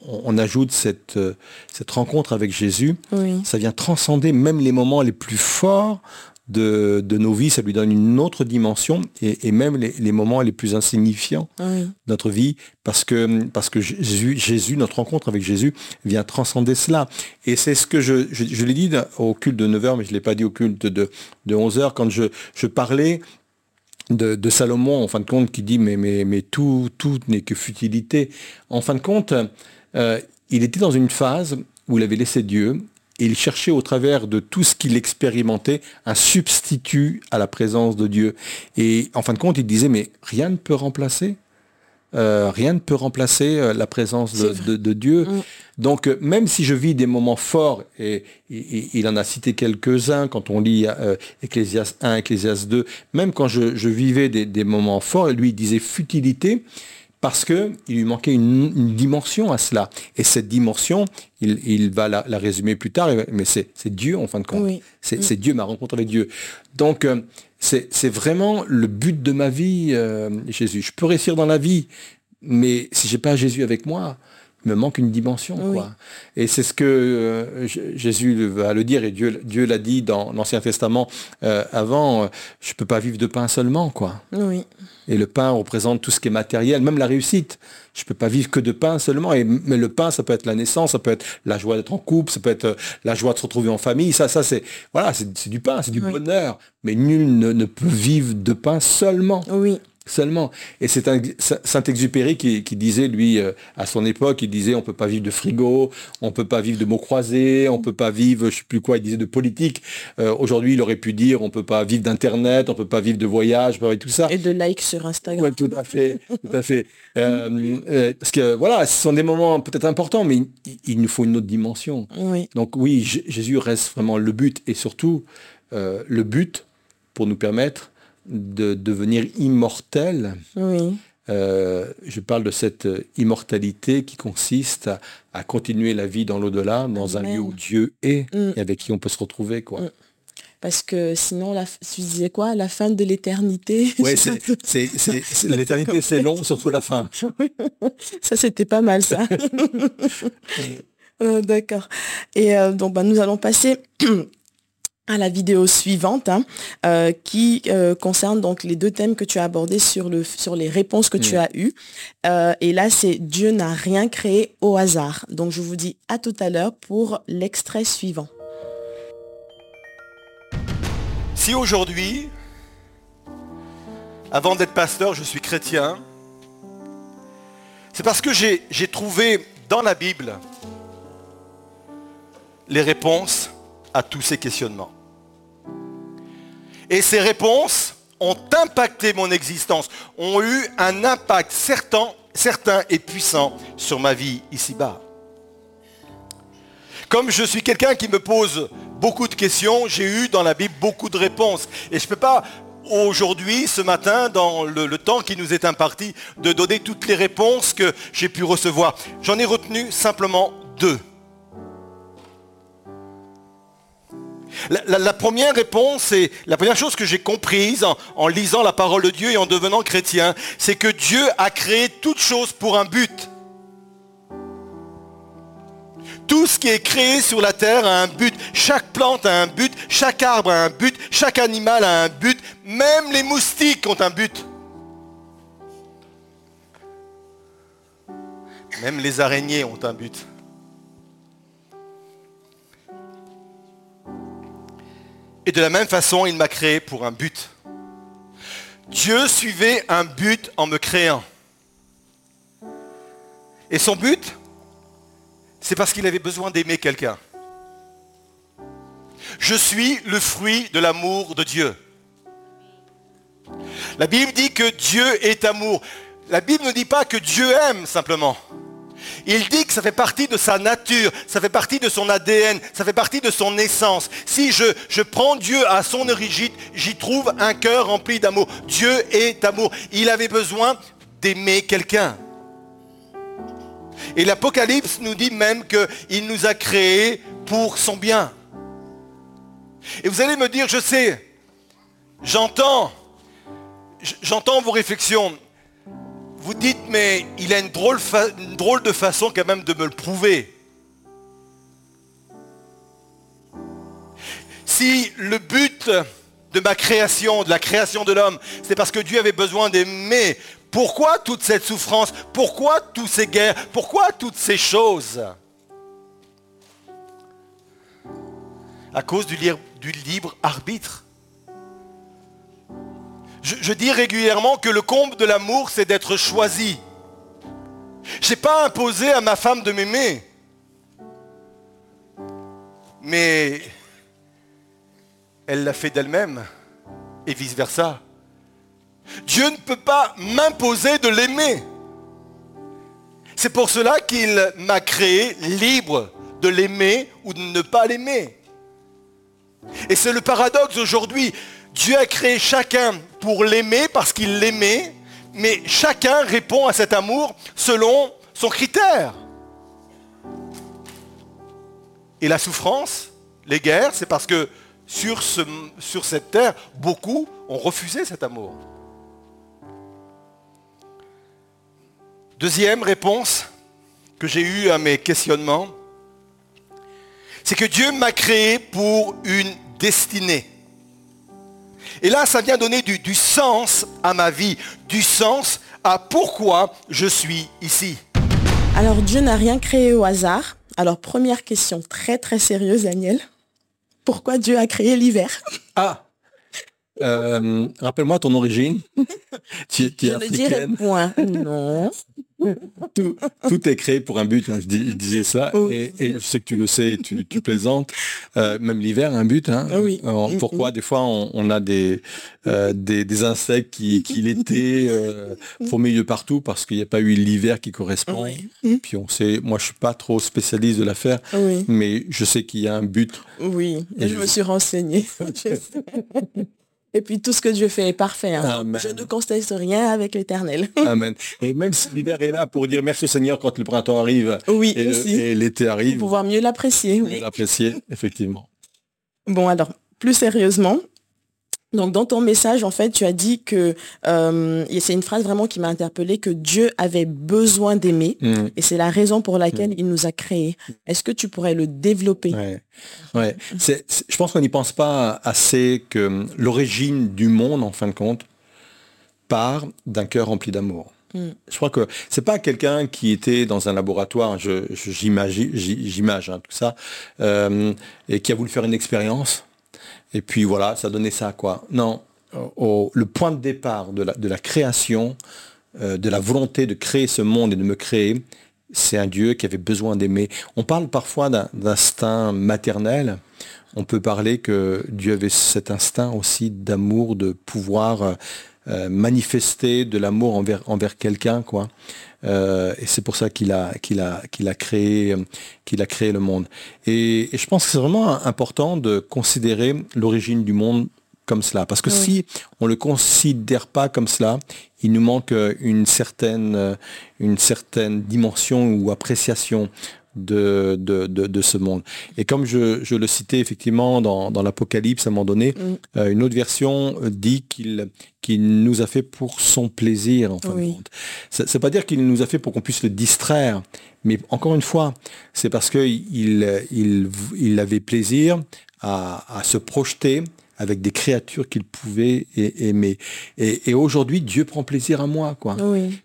on, ajoute cette, euh, cette rencontre avec Jésus, ça vient transcender même les moments les plus forts de, nos vies, ça lui donne une autre dimension et, même les, moments les plus insignifiants de notre vie, parce que, parce que Jésus, notre rencontre avec Jésus vient transcender cela. Et c'est ce que je, je, l'ai dit au culte de 9h, mais je ne l'ai pas dit au culte de, de 11h, quand je, je parlais de, Salomon, en fin de compte, qui dit mais, tout, tout n'est que futilité. En fin de compte, euh, il était dans une phase où il avait laissé Dieu et il cherchait au travers de tout ce qu'il expérimentait un substitut à la présence de Dieu. Et en fin de compte, il disait mais rien ne peut remplacer euh, rien ne peut remplacer euh, la présence de, Dieu. Mm. Donc euh, même si je vis des moments forts, et, il en a cité quelques-uns quand on lit Ecclésias 1, Ecclésias 2, même quand je, vivais des, moments forts, lui il disait futilité, parce qu'il lui manquait une, dimension à cela. Et cette dimension, il, va la, résumer plus tard, mais c'est Dieu en fin de compte. C'est mm. Dieu, ma rencontre avec Dieu. Donc c'est vraiment le but de ma vie, euh, Jésus. Je peux réussir dans la vie, mais si j'ai pas Jésus avec moi, me manque une dimension. Quoi. Et c'est ce que euh, Jésus va le dire, et Dieu, Dieu l'a dit dans l'Ancien Testament euh, avant, je ne peux pas vivre de pain seulement. Quoi. Oui. Et le pain représente tout ce qui est matériel, même la réussite. Je ne peux pas vivre que de pain seulement. Et, mais le pain, ça peut être la naissance, ça peut être la joie d'être en couple, ça peut être euh, la joie de se retrouver en famille. Ça, ça c'est voilà, c'est du pain, c'est du bonheur. Mais nul ne, ne, peut vivre de pain seulement. Oui seulement. Et c'est Saint-Exupéry qui, disait, lui, euh, à son époque, il disait on peut pas vivre de frigo, on peut pas vivre de mots croisés, on peut pas vivre, je sais plus quoi, il disait de politique. Euh, aujourd'hui, il aurait pu dire on peut pas vivre d'internet, on peut pas vivre de voyage, tout ça. Et de likes sur Instagram. tout à fait, tout à fait. Euh, parce que voilà, ce sont des moments peut-être importants, mais il, nous faut une autre dimension. Donc oui, Jésus reste vraiment le but et surtout le but pour nous permettre de devenir immortel. Oui. Euh, je parle de cette immortalité qui consiste à, continuer la vie dans l'au-delà, dans un lieu où Dieu est mm. et avec qui on peut se retrouver. Quoi. Mm. Parce que sinon, la, tu disais quoi? La fin de l'éternité Oui, l'éternité, c'est long, surtout la fin. ça, c'était pas mal, ça. Euh, d'accord. Et euh, donc, bah, nous allons passer à la vidéo suivante hein, euh, qui euh, concerne donc les deux thèmes que tu as abordés sur, le, sur les réponses que tu as eues. Euh, et là, c'est Dieu n'a rien créé au hasard. Donc je vous dis à tout à l'heure pour l'extrait suivant. Si aujourd'hui, avant d'être pasteur, je suis chrétien, c'est parce que j'ai trouvé dans la Bible les réponses à tous ces questionnements. Et ces réponses ont impacté mon existence, ont eu un impact certain, et puissant sur ma vie ici-bas. Comme je suis quelqu'un qui me pose beaucoup de questions, j'ai eu dans la Bible beaucoup de réponses. Et je ne peux pas aujourd'hui, ce matin, dans le, le, temps qui nous est imparti, de donner toutes les réponses que j'ai pu recevoir. J'en ai retenu simplement deux. La, première réponse et la première chose que j'ai comprise en, lisant la parole de Dieu et en devenant chrétien, c'est que Dieu a créé toute chose pour un but. Tout ce qui est créé sur la terre a un but. Chaque plante a un but, chaque arbre a un but, chaque animal a un but, même les moustiques ont un but. Même les araignées ont un but. Et de la même façon, il m'a créé pour un but. Dieu suivait un but en me créant. Et son but, c'est parce qu'il avait besoin d'aimer quelqu'un. Je suis le fruit de l'amour de Dieu. La Bible dit que Dieu est amour. La Bible ne dit pas que Dieu aime simplement. Il dit que ça fait partie de sa nature, ça fait partie de son ADN, ça fait partie de son essence. Si je, prends Dieu à son origine, j'y trouve un cœur rempli d'amour. Dieu est amour. Il avait besoin d'aimer quelqu'un. Et l'Apocalypse nous dit même qu'il nous a créés pour son bien. Et vous allez me dire, je sais, j'entends, j'entends vos réflexions. Vous dites, mais il a une drôle, de façon quand même de me le prouver. Si le but de ma création, de la création de l'homme, c'est parce que Dieu avait besoin d'aimer, pourquoi toute cette souffrance? Pourquoi toutes ces guerres? Pourquoi toutes ces choses? À cause du, libre arbitre. Je, dis régulièrement que le comble de l'amour, c'est d'être choisi. Je n'ai pas imposé à ma femme de m'aimer. Mais elle l'a fait d'elle-même et vice-versa. Dieu ne peut pas m'imposer de l'aimer. C'est pour cela qu'il m'a créé libre de l'aimer ou de ne pas l'aimer. Et c'est le paradoxe aujourd'hui. Dieu a créé chacun pour l'aimer parce qu'il l'aimait, mais chacun répond à cet amour selon son critère. Et la souffrance, les guerres, c'est parce que sur, ce, sur cette terre, beaucoup ont refusé cet amour. Deuxième réponse que j'ai eue à mes questionnements, c'est que Dieu m'a créé pour une destinée. Et là, ça vient donner du, du, sens à ma vie, du sens à pourquoi je suis ici. Alors Dieu n'a rien créé au hasard. Alors première question très très sérieuse, Daniel. Pourquoi Dieu a créé l'hiver? Ah euh, Rappelle-moi ton origine. tu, tu je ne dirais point. Non tout, est créé pour un but, hein, je, disais ça, et, je sais que tu le sais, tu, tu plaisantes. Euh, même l'hiver, un but. Hein. Ah oui. pourquoi? des fois on, a des, euh, des, insectes qui, qui l'été euh, font milieu partout parce qu'il n'y a pas eu l'hiver qui correspond. Puis on sait, moi je suis pas trop spécialiste de l'affaire, mais je sais qu'il y a un but. Oui, et je, me suis renseigné. Et puis tout ce que Dieu fait est parfait. Hein. Je ne constate rien avec l'éternel. Amen. Et même si l'hiver est là pour dire merci Seigneur quand le printemps arrive oui, et, l'été arrive. Pour pouvoir mieux l'apprécier. Mieux l'apprécier, effectivement. Bon alors, plus sérieusement, donc dans ton message, en fait, tu as dit que, euh, et c'est une phrase vraiment qui m'a interpellée, que Dieu avait besoin d'aimer, mm. et c'est la raison pour laquelle mm. il nous a créés. Est-ce que tu pourrais le développer? Ouais. je pense qu'on n'y pense pas assez que l'origine du monde, en fin de compte, part d'un cœur rempli d'amour. Mm. Je crois que c'est pas quelqu'un qui était dans un laboratoire, j'imagine, hein, tout ça, euh, et qui a voulu faire une expérience et puis voilà, ça donnait ça quoi. Non, le point de départ de la, création, euh, de la volonté de créer ce monde et de me créer, c'est un Dieu qui avait besoin d'aimer. On parle parfois d'instinct maternel. On peut parler que Dieu avait cet instinct aussi d'amour, de pouvoir euh, manifester de l'amour envers, envers quelqu'un, quoi. Euh, et c'est pour ça qu'il a, qu'il a, qu'il a, créé, qu'il a créé le monde. Et, je pense que c'est vraiment important de considérer l'origine du monde comme cela. Parce que si on ne le considère pas comme cela, il nous manque une certaine, une certaine dimension ou appréciation de, de, ce monde. Et comme je, le citais effectivement dans, l'Apocalypse à un moment donné, mm. euh, une autre version euh, dit qu'il nous a fait pour son plaisir en fin de compte. C'est pas dire qu'il nous a fait pour qu'on puisse le distraire, mais encore une fois, c'est parce qu'il il, il, avait plaisir à, à se projeter avec des créatures qu'il pouvait aimer. Et, aujourd'hui, Dieu prend plaisir à moi. Quoi.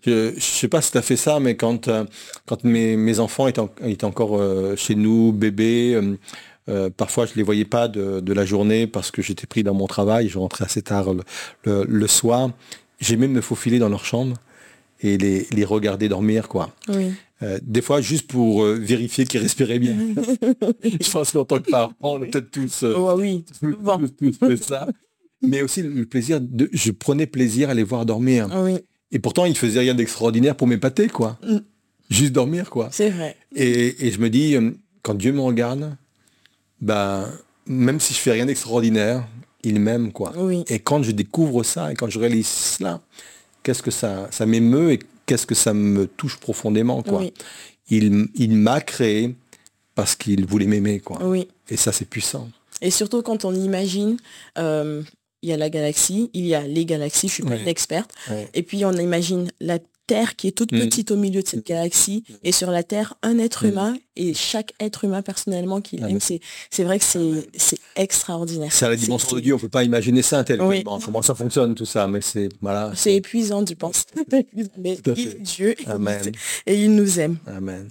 Je ne sais pas si tu as fait ça, mais quand, euh, quand mes, enfants étaient, encore euh, chez nous, bébés, euh, parfois je ne les voyais pas de, la journée parce que j'étais pris dans mon travail, je rentrais assez tard le, le, soir. J'aimais me faufiler dans leur chambre et les, les regarder dormir. quoi. Oui. Euh, des fois, juste pour euh, vérifier qu'ils respiraient bien. je pense qu'en tant que parents, on a peut-être tous, euh, oui. tous, fait ça. mais aussi le plaisir de, je prenais plaisir à les voir dormir. Oui, Et pourtant, ils faisaient rien d'extraordinaire pour m'épater, quoi. Mm. Juste dormir, quoi. c'est vrai. Et, et je me dis, quand Dieu me regarde, ben, même si je fais rien d'extraordinaire, il m'aime, quoi. Oui. Et quand je découvre ça et quand je réalise cela, qu'est-ce que ça, ça m'émeut et qu'est-ce que ça me touche profondément, quoi. Oui. Il, il m'a créé parce qu'il voulait m'aimer, quoi. Oui. Et ça, c'est puissant. Et surtout quand on imagine, euh, il y a la galaxie, il y a les galaxies, je suis pas Ouais. une experte, Ouais. et puis on imagine la Terre qui est toute Mm. petite au milieu de cette galaxie, et sur la Terre, un être Mm. humain, et chaque être humain personnellement qu'il Ah, aime, mais- c'est c'est vrai que c'est c'est extraordinaire. C'est la dimension de Dieu, on peut pas imaginer ça tellement Oui. comment ça fonctionne tout ça, mais c'est voilà. C'est épuisant, je pense. Mais il Dieu et il Amen. nous- et il nous aime. Amen.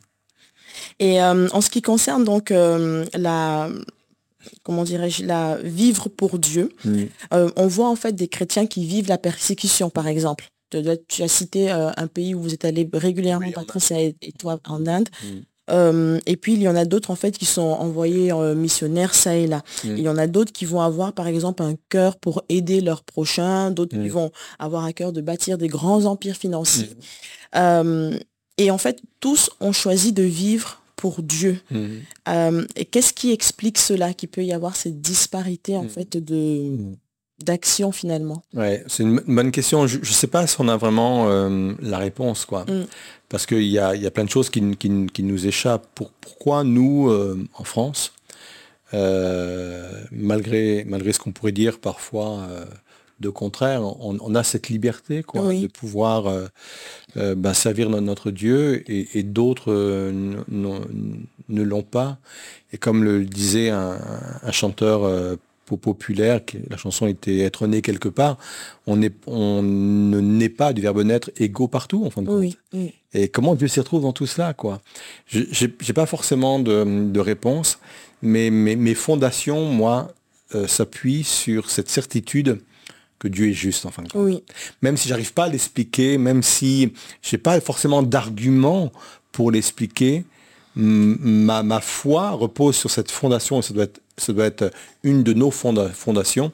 Et euh, en ce qui concerne donc euh, la comment dirais-je la vivre pour Dieu, Mm. euh, on voit en fait des chrétiens qui vivent la persécution par exemple. Tu, dois- tu as cité euh, un pays où vous êtes allé régulièrement, Oui, en Patricia et, et toi en Inde. Mm. Euh, et puis il y en a d'autres en fait qui sont envoyés euh, missionnaires ça et là. Mm. Il y en a d'autres qui vont avoir par exemple un cœur pour aider leurs prochains, d'autres qui Mm. vont avoir à cœur de bâtir des grands empires financiers. Euh, et en fait, tous ont choisi de vivre pour Dieu. Et qu'est-ce qui explique cela, qu'il peut y avoir cette disparité en fait de d'action finalement Ouais, c'est une bonne question. Je ne sais pas si on a vraiment euh, la réponse, quoi. Mm. Parce qu'il y a, y a plein de choses qui, qui qui nous échappent. Pour, pourquoi nous, euh, en France, euh, malgré, malgré ce qu'on pourrait dire parfois de contraire, on, on a cette liberté, quoi, Oui. de pouvoir ben, servir no- notre Dieu et, et d'autres ne l'ont pas. Et comme le disait un, un chanteur populaire, que la chanson était être né quelque part, on, est, on ne naît pas du verbe naître égaux partout, en fin de compte. Oui, oui. Et comment Dieu s'y retrouve dans tout cela, quoi? Je- J'ai pas forcément de, de réponse, mais mes, mes fondations, moi, euh, s'appuient sur cette certitude que Dieu est juste, en fin de compte. oui, Même si j'arrive pas à l'expliquer, même si j'ai pas forcément d'arguments pour l'expliquer, ma, ma foi repose sur cette fondation, et ça doit être, ça doit être une de nos fonda- fondations.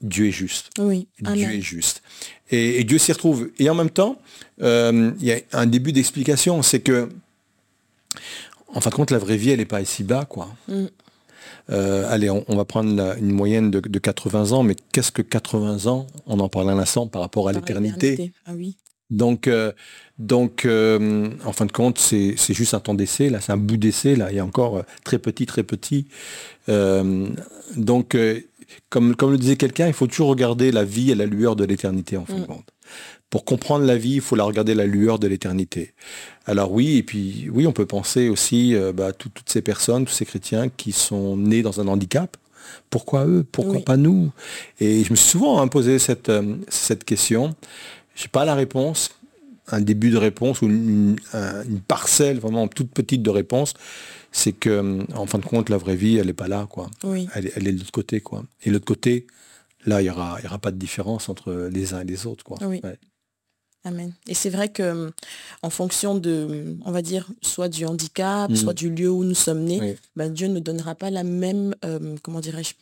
Dieu est juste. oui. Dieu est juste. Et, et Dieu s'y retrouve. Et en même temps, euh, il y a un début d'explication, c'est que, en fin de compte, la vraie vie, elle n'est pas ici bas, quoi. Mm. Euh, allez, on, on va prendre la- une moyenne de, de 80 ans, mais qu'est-ce que 80 ans On en parle un instant par rapport à l'éternité. Ah oui. Donc, euh, donc euh, en fin de compte, c'est juste un temps d'essai, là, c'est un bout d'essai, là, et encore euh, très petit, très petit. Euh, donc, comme, comme le disait quelqu'un, il faut toujours regarder la vie à la lueur de l'éternité, en fin de Mm. compte. Pour comprendre la vie, il faut la regarder à la lueur de l'éternité. Alors oui, et puis oui, on peut penser aussi bah, tout- toutes ces personnes, tous ces chrétiens qui sont nés dans un handicap. Pourquoi eux? Pourquoi Oui. pas nous? Et je me suis souvent hein, posé cette, euh, cette question. Je n'ai pas la réponse, un début de réponse ou une, un- une parcelle vraiment toute petite de réponse. C'est que, en fin de compte, la vraie vie, elle n'est pas là, quoi. Oui, Elle, est- elle est de l'autre côté, quoi. Et l'autre côté, là, il n'y aura, y aura pas de différence entre les uns et les autres, quoi. Oui. Ouais. amen. Et c'est vrai que euh, en fonction de, on va dire, soit du handicap, Mm. soit du lieu où nous sommes nés, Oui. ben, Dieu ne donnera pas la même, euh, comment dirais-je,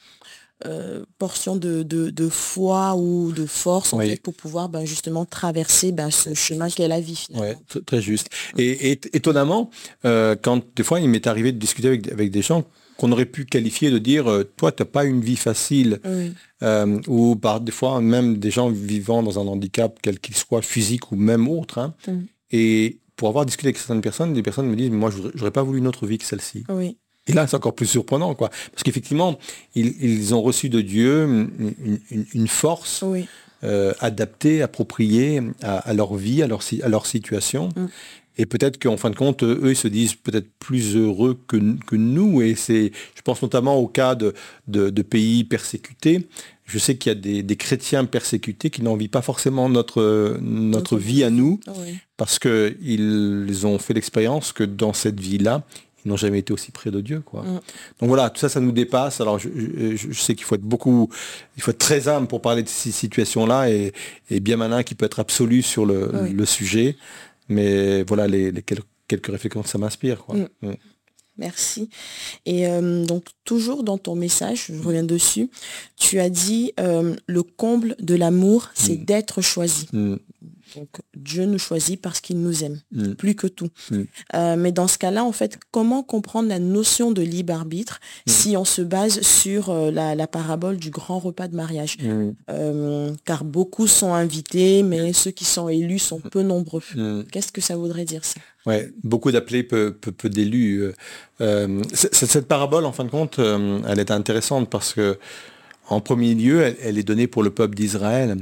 euh, portion de, de, de foi ou de force en Oui. fait, pour pouvoir ben, justement traverser ben, ce chemin qu'est la vie finalement. Ouais, t- très juste. Et, et étonnamment, euh, quand des fois il m'est arrivé de discuter avec, avec des gens qu'on aurait pu qualifier de dire euh, toi tu n'as pas une vie facile Oui, euh, ou par des fois même des gens vivant dans un handicap quel qu'il soit physique ou même autre hein. Mm. et pour avoir discuté avec certaines personnes des personnes me disent moi j'aurais- j'aurais pas voulu une autre vie que celle-ci oui, et là c'est encore plus surprenant quoi parce qu'effectivement ils, ils ont reçu de Dieu une, une- une force oui, euh, adaptés, appropriés à, à leur vie, à leur, si- à leur situation. Mm. Et peut-être qu'en fin de compte, eux, ils se disent peut-être plus heureux que, que nous. Et c'est, je pense notamment au cas de, de, de pays persécutés. Je sais qu'il y a des, des chrétiens persécutés qui n'envient pas forcément notre, vie à nous, oui, parce qu'ils ont fait l'expérience que dans cette vie-là, n'ont jamais été aussi près de Dieu. Quoi. Mm. Donc voilà, tout ça, ça nous dépasse. Alors je, je- je sais qu'il faut être beaucoup, il faut être très humble pour parler de ces situations-là et, et bien malin qui peut être absolu sur le, Oui. le sujet. Mais voilà les, les quel- quelques réflexions que ça m'inspire. quoi. Mm. Mm. Merci. Et euh, donc, toujours dans ton message, je reviens dessus, tu as dit euh, le comble de l'amour, c'est d'être choisi. Donc, Dieu nous choisit parce qu'il nous aime, Mm. plus que tout. Mm. Euh, mais dans ce cas-là, en fait, comment comprendre la notion de libre arbitre Mm. si on se base sur euh, la, la parabole du grand repas de mariage? Euh, Car beaucoup sont invités, mais ceux qui sont élus sont peu nombreux. Qu'est-ce que ça voudrait dire ça? Ouais, beaucoup d'appelés, peu, peu, peu d'élus. cette parabole, en fin de compte, elle est intéressante parce que, en premier lieu, elle, elle est donnée pour le peuple d'Israël.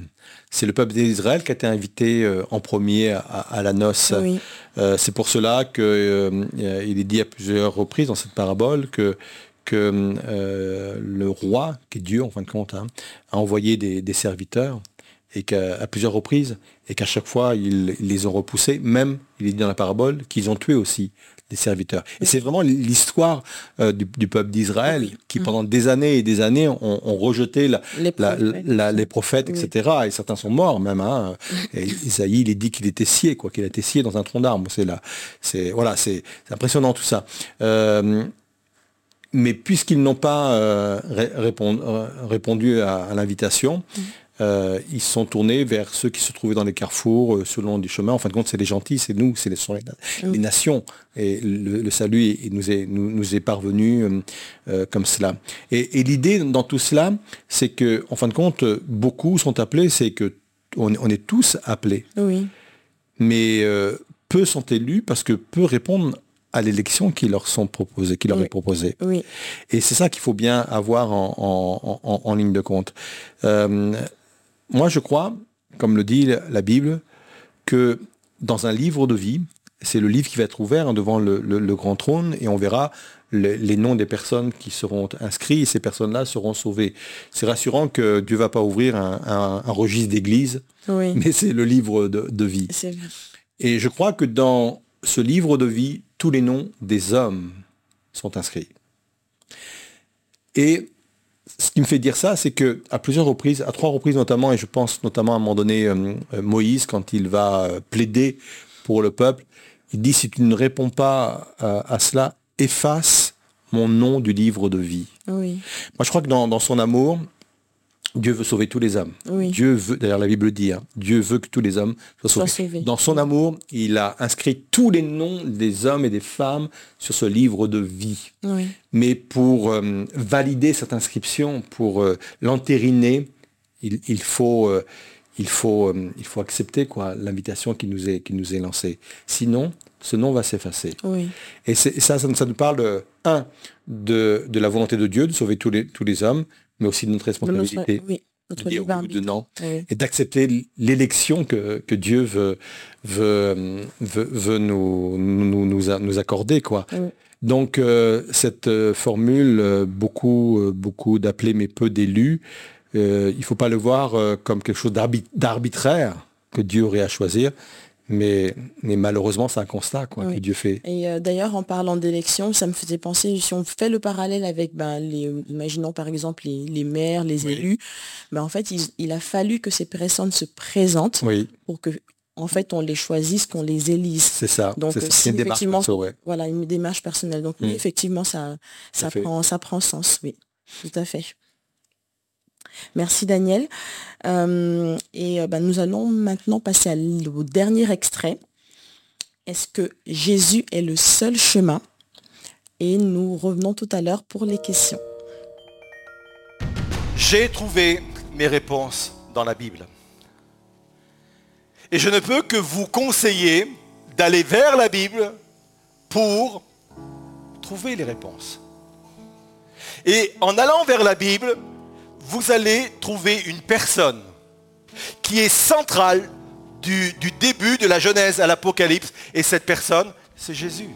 C'est le peuple d'Israël qui a été invité euh, en premier à, à la noce. Oui, Euh, c'est pour cela que euh, est dit à plusieurs reprises dans cette parabole que que le roi, qui est Dieu en fin de compte, hein, a envoyé des, des serviteurs et qu'à à plusieurs reprises et qu'à chaque fois ils, ils les ont repoussés, même il est dit dans la parabole qu'ils ont tué aussi des serviteurs. Et c'est vraiment l'histoire euh, du, du peuple d'Israël Oui. qui pendant des années et des années ont, ont rejeté la, les prophètes. la- les prophètes, Oui. etc. Et certains sont morts même. Hein. Et Isaïe, il est dit qu'il était scié, quoi, qu'il a été scié dans un tronc d'arbre. C'est là, c'est voilà, c'est impressionnant tout ça. Euh, mais puisqu'ils n'ont pas euh, ré- répond- répondu à, à l'invitation, euh, ils sont tournés vers ceux qui se trouvaient dans les carrefours, euh, selon du chemin. En fin de compte, c'est les gentils, c'est nous, c'est les, sont les, les nations. Et le, le salut il nous, est, nous, nous est parvenu euh, euh, comme cela. Et, et l'idée dans tout cela, c'est que, en fin de compte, beaucoup sont appelés, c'est que on, on est tous appelés, Oui, mais peu sont élus parce que peu répondent à l'élection qui leur sont proposées, qui leur Oui. est proposée. oui, Et c'est ça qu'il faut bien avoir en, en- en- en ligne de compte. Moi, je crois, comme le dit la Bible, que dans un livre de vie, c'est le livre qui va être ouvert hein, devant le, le- le grand trône et on verra le- les noms des personnes qui seront inscrits et ces personnes-là seront sauvées. C'est rassurant que Dieu va pas ouvrir un, un- un registre d'église, oui. mais c'est le livre de, de vie. Et je crois que dans ce livre de vie, tous les noms des hommes sont inscrits. Et ce qui me fait dire ça, c'est que à plusieurs reprises, à trois reprises notamment, et je pense notamment à un moment donné euh, euh, Moïse, quand il va euh, plaider pour le peuple, il dit si tu ne réponds pas à, à cela, efface mon nom du livre de vie. Oui, Moi, je crois que dans, dans son amour, Dieu veut sauver tous les hommes. oui. Dieu veut, d'ailleurs la Bible dit, hein, Dieu veut que tous les hommes soient sauvés. sauvé. Dans son amour, il a inscrit tous les noms des hommes et des femmes sur ce livre de vie. Oui, Mais pour euh, valider cette inscription, pour euh, l'entériner, il, il faut, euh, il, faut, euh, il faut accepter quoi l'invitation qui nous est, qui nous est lancée. Sinon, ce nom va s'effacer. oui, Et, ça, ça, ça nous parle, de, un, de, de la volonté de Dieu de sauver tous les, tous les hommes, mais aussi de notre De notre, responsabilité oui, notre libre oui ou arbitre. de non Oui, et d'accepter l'élection que, que Dieu veut, veut, veut, veut nous, nous, nous, nous accorder. Quoi. Oui. Donc euh, cette euh, formule, euh, beaucoup, beaucoup d'appelés mais peu d'élus, euh, il ne faut pas le voir comme quelque chose d'arbi- d'arbitraire que Dieu aurait à choisir, mais, mais malheureusement c'est un constat quoi, Oui. que Dieu fait. Et euh, d'ailleurs, en parlant d'élections, ça me faisait penser, si on fait le parallèle avec, ben, les, imaginons par exemple les, les maires, les Oui. élus, ben, en fait, il, il a fallu que ces personnes se présentent Oui, pour que, en fait, on les choisisse, qu'on les élise. c'est ça. Donc, c'est euh, si une démarche effectivement- perso, ouais. Voilà, une démarche personnelle. Donc oui, Mm. effectivement, ça, ça, prend, ça prend sens, oui, tout à fait. Merci Daniel. Euh, et euh, ben, nous allons maintenant passer au dernier extrait. Est-ce que Jésus est le seul chemin? Et nous revenons tout à l'heure pour les questions. J'ai trouvé mes réponses dans la Bible. Et je ne peux que vous conseiller d'aller vers la Bible pour trouver les réponses. Et en allant vers la Bible, vous allez trouver une personne qui est centrale du, début de la Genèse à l'Apocalypse. Et cette personne, c'est Jésus.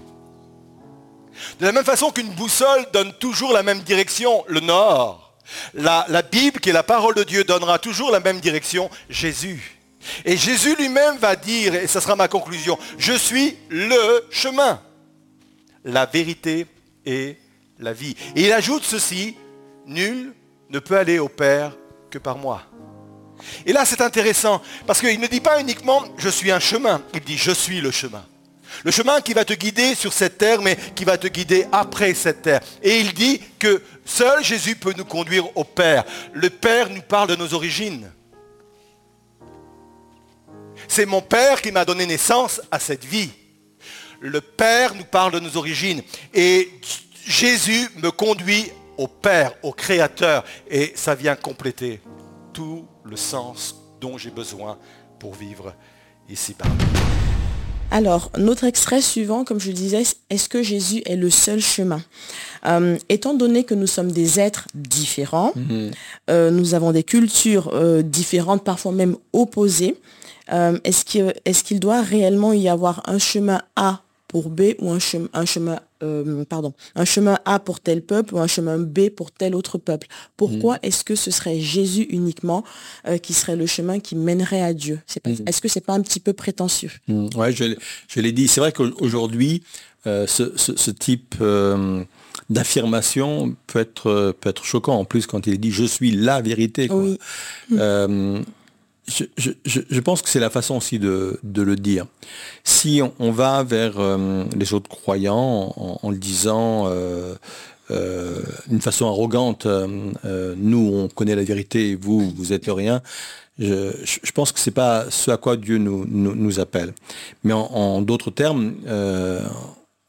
De la même façon qu'une boussole donne toujours la même direction, le nord, la, la Bible, qui est la parole de Dieu, donnera toujours la même direction, Jésus. Et Jésus lui-même va dire, et ça sera ma conclusion, je suis le chemin, la vérité et la vie. Et il ajoute ceci, nul ne peut aller au Père que par moi. Et là, c'est intéressant, parce qu'il ne dit pas uniquement je suis un chemin, il dit je suis le chemin. Le chemin qui va te guider sur cette terre, mais qui va te guider après cette terre. Et il dit que seul Jésus peut nous conduire au Père. Le Père nous parle de nos origines. C'est mon Père qui m'a donné naissance à cette vie. Le Père nous parle de nos origines. Et Jésus me conduit au Père, au Créateur. Et ça vient compléter tout le sens dont j'ai besoin pour vivre ici-bas. Alors, notre extrait suivant, comme je le disais, est-ce que Jésus est le seul chemin? Euh, Étant donné que nous sommes des êtres différents, Mhm. euh, nous avons des cultures euh, différentes, parfois même opposées, euh, est-ce qu'il est qu'il doit réellement y avoir un chemin A pour B ou un chemin, un chemin euh, pardon, un chemin A pour tel peuple ou un chemin B pour tel autre peuple Pourquoi Mhm. est-ce que ce serait Jésus uniquement euh, qui serait le chemin qui mènerait à Dieu? C'est pas- Mhm. Est-ce que c'est pas un petit peu prétentieux? Mm, Ouais, je, l'ai- je l'ai dit. C'est vrai qu'aujourd'hui, euh, ce, ce- ce type d'affirmation peut être, peut être choquant. En plus, quand il est dit je suis la vérité. quoi. Oui. Euh, je, pense que c'est la façon aussi de, le dire. Si on, va vers euh, les autres croyants en, le disant euh, euh, d'une façon arrogante, nous on connaît la vérité et vous, vous êtes le rien, je, pense que c'est pas ce à quoi Dieu nous, appelle. Mais en, d'autres termes,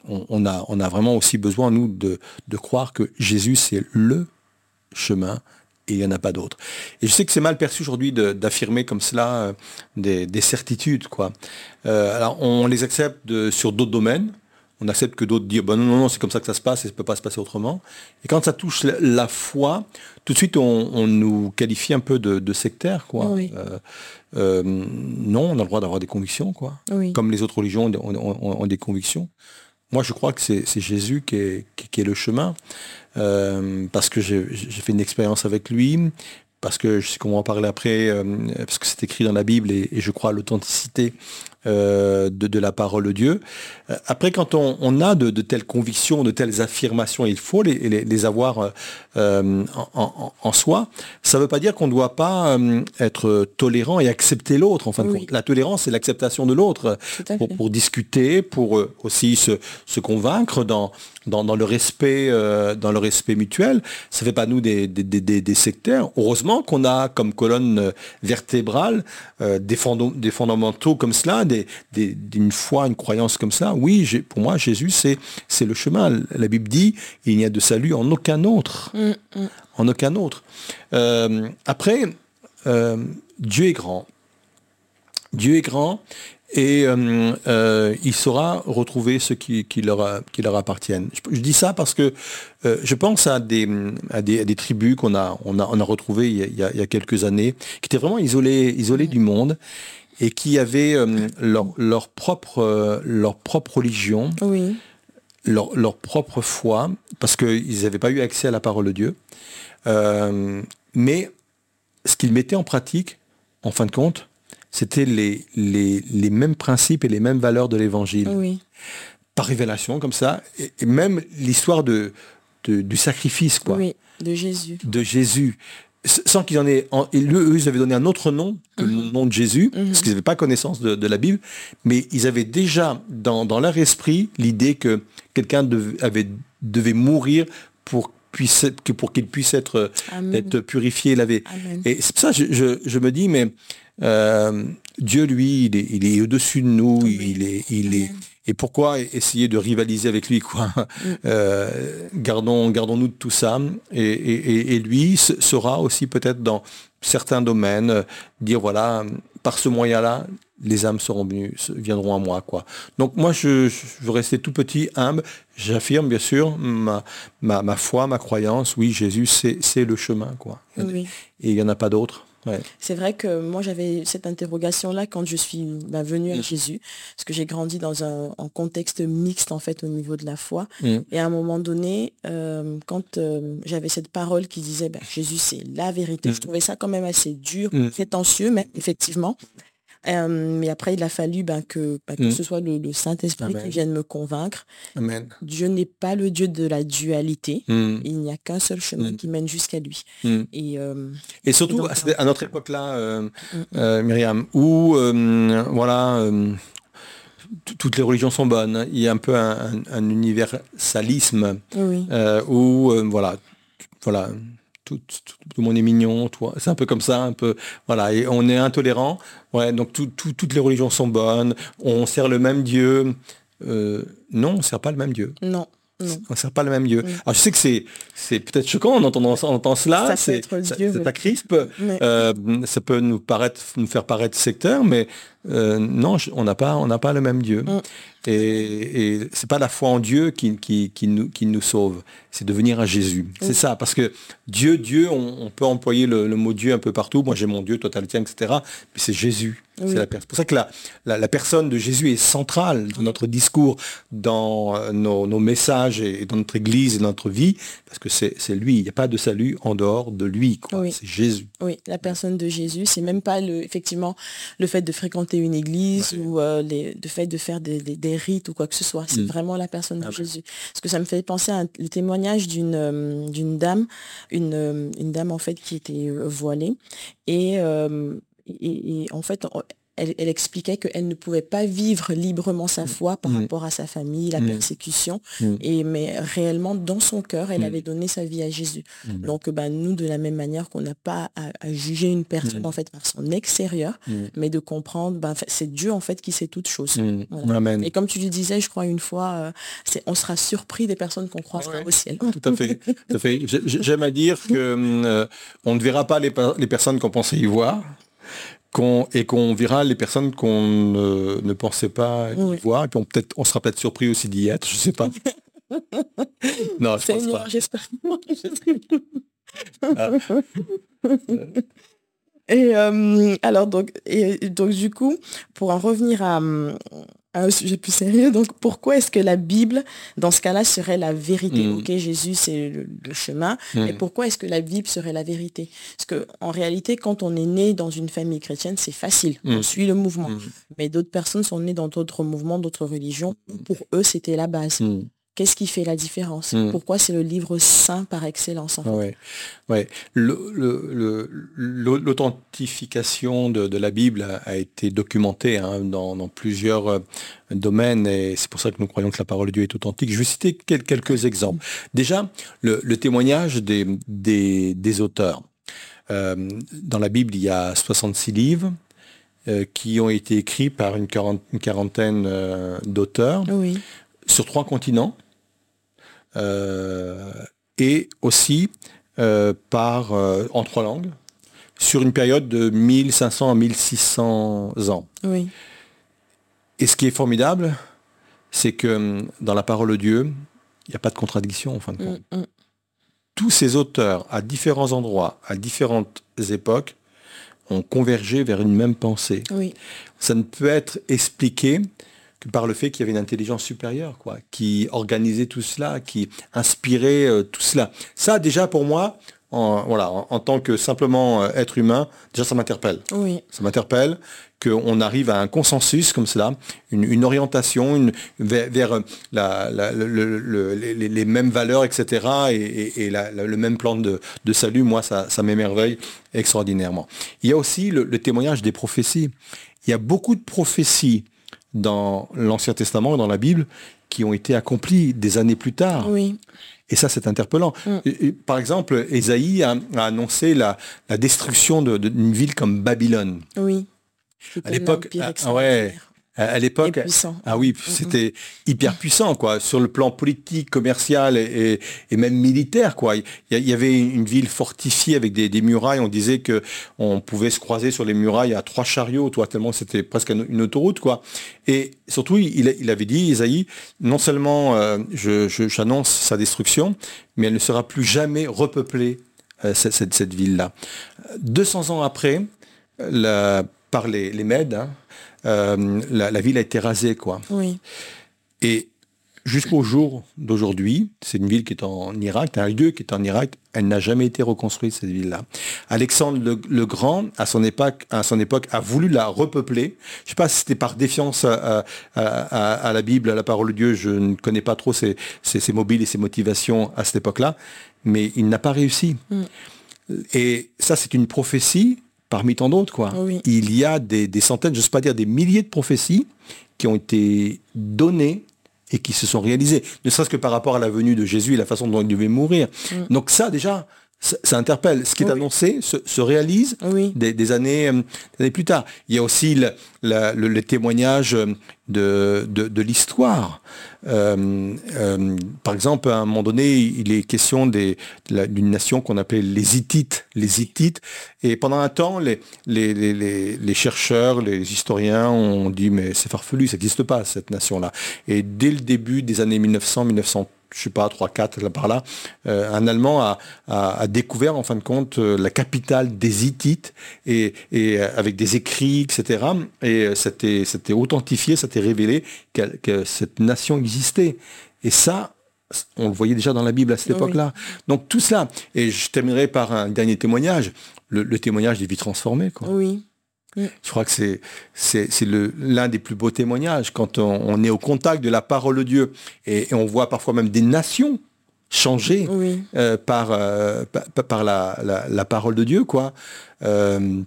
on, a, vraiment aussi besoin, nous, de croire que Jésus, c'est le chemin et il n'y en a pas d'autre. Et je sais que c'est mal perçu aujourd'hui d'affirmer comme cela euh, des, des certitudes. Quoi. Euh, alors on les accepte de- sur d'autres domaines. On accepte que d'autres disent, bah non, non, non, c'est comme ça que ça se passe et ça ne peut pas se passer autrement. Et quand ça touche la, la foi, tout de suite on, on nous qualifie un peu de, de sectaire. Quoi. Oui. Euh, non, on a le droit d'avoir des convictions. Quoi. Oui. Comme les autres religions ont, ont- ont- ont des convictions. Moi, je crois que c'est c'est Jésus qui est, qui- qui est le chemin, euh, parce que j'ai fait une expérience avec lui, parce que je sais qu'on va en parler après, euh, parce que c'est écrit dans la Bible et, et je crois à l'authenticité euh, de, de la parole de Dieu. Après, quand on, on a de, de telles convictions, de telles affirmations, il faut les, les- les avoir euh, en, en- en soi. Ça ne veut pas dire qu'on ne doit pas être tolérant et accepter l'autre. En fin de Oui. compte, la tolérance, c'est l'acceptation de l'autre pour, discuter, pour aussi se, se convaincre dans, dans, dans le respect, euh, dans le respect mutuel. Ça fait pas nous des, des, des- sectaires. Heureusement qu'on a comme colonne euh, vertébrale euh, des, des fondamentaux comme cela, des, des- d'une foi, une croyance comme ça. Oui, pour moi, Jésus, c'est, c'est le chemin. La Bible dit, il n'y a de salut en aucun autre. Mm, mm. En aucun autre. Euh, après, Dieu est grand. Dieu est grand et euh, euh, il saura retrouver ceux qui, qui, leur, qui leur appartiennent. Je, je dis ça parce que euh, je pense à des, à des, à des tribus qu'on a, on a, on a retrouvées il y a, il y quelques années, qui étaient vraiment isolées, isolées du monde et qui avaient leur, leur, propre, leur propre religion, Oui. leur, leur propre foi, parce qu'ils n'avaient pas eu accès à la parole de Dieu. Mais ce qu'ils mettaient en pratique, en fin de compte, c'était les, les, les mêmes principes et les mêmes valeurs de l'évangile, Oui. par révélation, comme ça, et, et même l'histoire de, de- du sacrifice, quoi, Oui. De Jésus. de Jésus. Sans qu'ils en aient, en- et eux, eux, ils avaient donné un autre nom que le nom de Jésus, Mhm. parce qu'ils n'avaient pas connaissance de, de la Bible, mais ils avaient déjà dans, dans leur esprit l'idée que quelqu'un dev- avait, devait mourir pour, puisse, pour qu'il puisse être, Amen. être purifié, lavé. Amen. Et c'est pour ça que je, je- je me dis, mais euh, Dieu, lui, il est, il est au-dessus de nous, Oui. il est, il est. Et pourquoi essayer de rivaliser avec lui, quoi Euh, Gardons, gardons-nous de tout ça. Et, et- et- et lui se- saura aussi peut-être dans certains domaines euh, dire voilà, par ce moyen-là, les âmes seront venues, viendront à moi, quoi. Donc moi, je, je veux rester tout petit, humble. J'affirme bien sûr ma, ma, ma foi, ma croyance. Oui, Jésus, c'est c'est le chemin, quoi. Oui. Et il n'y en a pas d'autre. Ouais. C'est vrai que moi j'avais cette interrogation-là quand je suis bah, venue à Jésus, parce que j'ai grandi dans un, un contexte mixte en fait au niveau de la foi. Mm. Et à un moment donné, euh, quand euh, j'avais cette parole qui disait bah, Jésus c'est la vérité, Mm. je trouvais ça quand même assez dur, Mm. prétentieux, mais effectivement. Euh, mais après, il a fallu ben, que, ben, que Mm. ce soit le, le Saint-Esprit qui vienne me convaincre. Amen. Dieu n'est pas le Dieu de la dualité. Mm. Il n'y a qu'un seul chemin Mm. qui mène jusqu'à lui. Et euh, Et surtout donc, à, notre époque-là, euh, Myriam, où voilà, toutes les religions sont bonnes. Il y a un peu un, un universalisme Oui. euh, où euh, voilà, voilà, tout, le monde est mignon, toi. C'est un peu comme ça, un peu, voilà, on est intolérant. Ouais, donc tout- tout- toutes les religions sont bonnes. On sert le même Dieu. Euh, non, on sert pas le même Dieu. Non. On sert pas le même Dieu. Oui. Alors je sais que c'est c'est peut-être choquant en entendant, en entendant cela. C'est ça oui. crispe. Mais- Euh, ça peut nous paraître, nous faire paraître sectaire, mais euh, non, je- on n'a pas, on n'a pas le même Dieu. Mm. Et, et c'est pas la foi en Dieu qui, qui, qui nous, qui nous sauve, c'est de venir à Jésus. C'est ça, parce que Dieu, Dieu, on, on peut employer le, le mot Dieu un peu partout. Moi, j'ai mon Dieu, toi, t'as le tien, etc. Mais c'est Jésus. Oui. C'est pour ça que la, la, la personne de Jésus est centrale dans notre discours, dans euh, nos, nos messages et dans notre Église et dans notre vie, parce que c'est lui. Il n'y a pas de salut en dehors de lui. quoi. Oui. C'est Jésus. Oui, la personne de Jésus, c'est même pas le, effectivement le fait de fréquenter une église ou euh, les, le fait de faire des, des- des rites ou quoi que ce soit. C'est Mm. vraiment la personne de Ah. Jésus. Parce que ça me fait penser à un- le témoignage d'une euh, d'une dame, une, euh, une dame en fait qui était voilée et, euh, et, et en fait elle, elle expliquait qu'elle ne pouvait pas vivre librement sa foi par Mm. rapport à sa famille, la Mm. persécution, Mm. et mais réellement dans son cœur, elle Mm. avait donné sa vie à Jésus. Mm. Donc, bah, nous, de la même manière qu'on n'a pas à, à juger une personne Mm. en fait par son extérieur, Mm. mais de comprendre, ben, c'est Dieu en fait qui sait toutes choses. Mm. Voilà. Amen. Et comme tu le disais, je crois une fois, euh, c'est, on sera surpris des personnes qu'on croisera Ouais. au ciel. Tout à fait. Tout à fait. J'ai- j'ai- J'aime à dire que euh, on ne verra pas les, les personnes qu'on pensait y voir. Et qu'on verra les personnes qu'on ne, ne pensait pas y Oui. voir. Et puis on, peut-être, on sera peut-être surpris aussi d'y être, je sais pas. non, je pense pas. j'espère. Ah. Et euh, alors donc, et donc du coup, pour en revenir à, à un sujet plus sérieux, donc pourquoi est-ce que la Bible, dans ce cas-là, serait la vérité? Mm. Ok, Jésus, c'est le, le chemin, mais Mm. pourquoi est-ce que la Bible serait la vérité? Parce que en réalité, quand on est né dans une famille chrétienne, c'est facile, on Mm. suit le mouvement. Mm. Mais d'autres personnes sont nées dans d'autres mouvements, d'autres religions. Pour eux, c'était la base. Qu'est-ce qui fait la différence? Mm. Pourquoi c'est le livre saint par excellence en fait? Ouais. Ouais. Le- le- le- le- L'authentification de, de la Bible a, a été documentée hein, dans, dans plusieurs euh, domaines et c'est pour ça que nous croyons que la parole de Dieu est authentique. Je vais citer quel- quelques exemples. Déjà, le, témoignage des, des, des auteurs. Euh, dans la Bible, il y a 66 livres euh, qui ont été écrits par une, quarantaine euh, d'auteurs Oui, sur trois continents et aussi euh, par, euh, en trois langues sur une période de 1500 à 1600 ans. oui, Et ce qui est formidable, c'est que hum, dans la parole de Dieu, il n'y a pas de contradiction en fin de compte. Mm, mm. Tous ces auteurs, à différents endroits, à différentes époques, ont convergé vers une même pensée. oui. ça ne peut être expliqué que par le fait qu'il y avait une intelligence supérieure, quoi, qui organisait tout cela, qui inspirait euh, tout cela. Ça, déjà, pour moi, en, voilà, en, en tant que simplement euh, être humain, déjà, ça m'interpelle. Oui, Ça m'interpelle qu'on arrive à un consensus comme cela, une, une orientation une, vers, vers, la- la- le- le- le- les, les mêmes valeurs, etc. et, et- et la- la- le même plan de, de salut. Moi, ça, ça m'émerveille extraordinairement. Il y a aussi le, le témoignage des prophéties. Il y a beaucoup de prophéties dans l'Ancien Testament, dans la Bible, qui ont été accomplies des années plus tard. oui, Et ça, c'est interpellant. Mm. Et- et, par exemple, Ésaïe a, a annoncé la, la destruction de- de- d'une ville comme Babylone. oui. À l'époque, ah, ouais, à, l'époque, ah oui, c'était hyper puissant, quoi, sur le plan politique, commercial et, même militaire, quoi. Il y, avait une ville fortifiée avec des, des murailles. On disait que on pouvait se croiser sur les murailles à trois chariots, toi, tellement c'était presque une autoroute, quoi. Et surtout, il, il avait dit, Isaïe, non seulement euh, j'annonce sa destruction, mais elle ne sera plus jamais repeuplée, euh, cette, cette- cette ville-là. 200 ans après, la- par les, les Mèdes, hein, euh, la, la ville a été rasée, quoi. Oui, Et jusqu'au jour d'aujourd'hui, c'est une ville qui est en Irak, un lieu qui est en Irak, elle n'a jamais été reconstruite, cette ville-là. Alexandre le, le Grand, à son, époque, à son époque, a voulu la repeupler. Je ne sais pas si c'était par défiance à, à- à- à la Bible, à la parole de Dieu, je ne connais pas trop ses, ses- ses mobiles et ses motivations à cette époque-là, mais il n'a pas réussi. Mm. Et ça, c'est une prophétie parmi tant d'autres. quoi. Il y a des, centaines, je ne sais pas dire des milliers de prophéties qui ont été données et qui se sont réalisées, ne serait-ce que par rapport à la venue de Jésus et la façon dont il devait mourir. Mm. Donc ça déjà, ça, interpelle. Ce qui est annoncé se, réalise des, années, plus tard. Il y a aussi le, témoignage de, de, l'histoire. Euh, euh, par exemple, à un moment donné, il est question d'une nation qu'on appelait les Hittites. Les Hittites. Et pendant un temps, les, les, les chercheurs, les historiens ont dit mais c'est farfelu, ça n'existe pas cette nation-là. Et dès le début des années 1900, 1930, je sais pas, 3, 4, là par là, euh, un Allemand a, découvert en fin de compte euh, la capitale des Hittites et, et euh, avec des écrits, etc. Et c'était, c'était authentifié, c'était révélé que, cette nation existait. Et ça, on le voyait déjà dans la Bible à cette époque-là. Donc tout cela, et je terminerai par un dernier témoignage, le, le témoignage des vies transformées. Quoi. Oui. Mm. Je crois que c'est, c'est, l'un des plus beaux témoignages quand on, est au contact de la parole de Dieu et, on voit parfois même des nations changer euh, par, euh, par, la, parole de Dieu. quoi. Euh,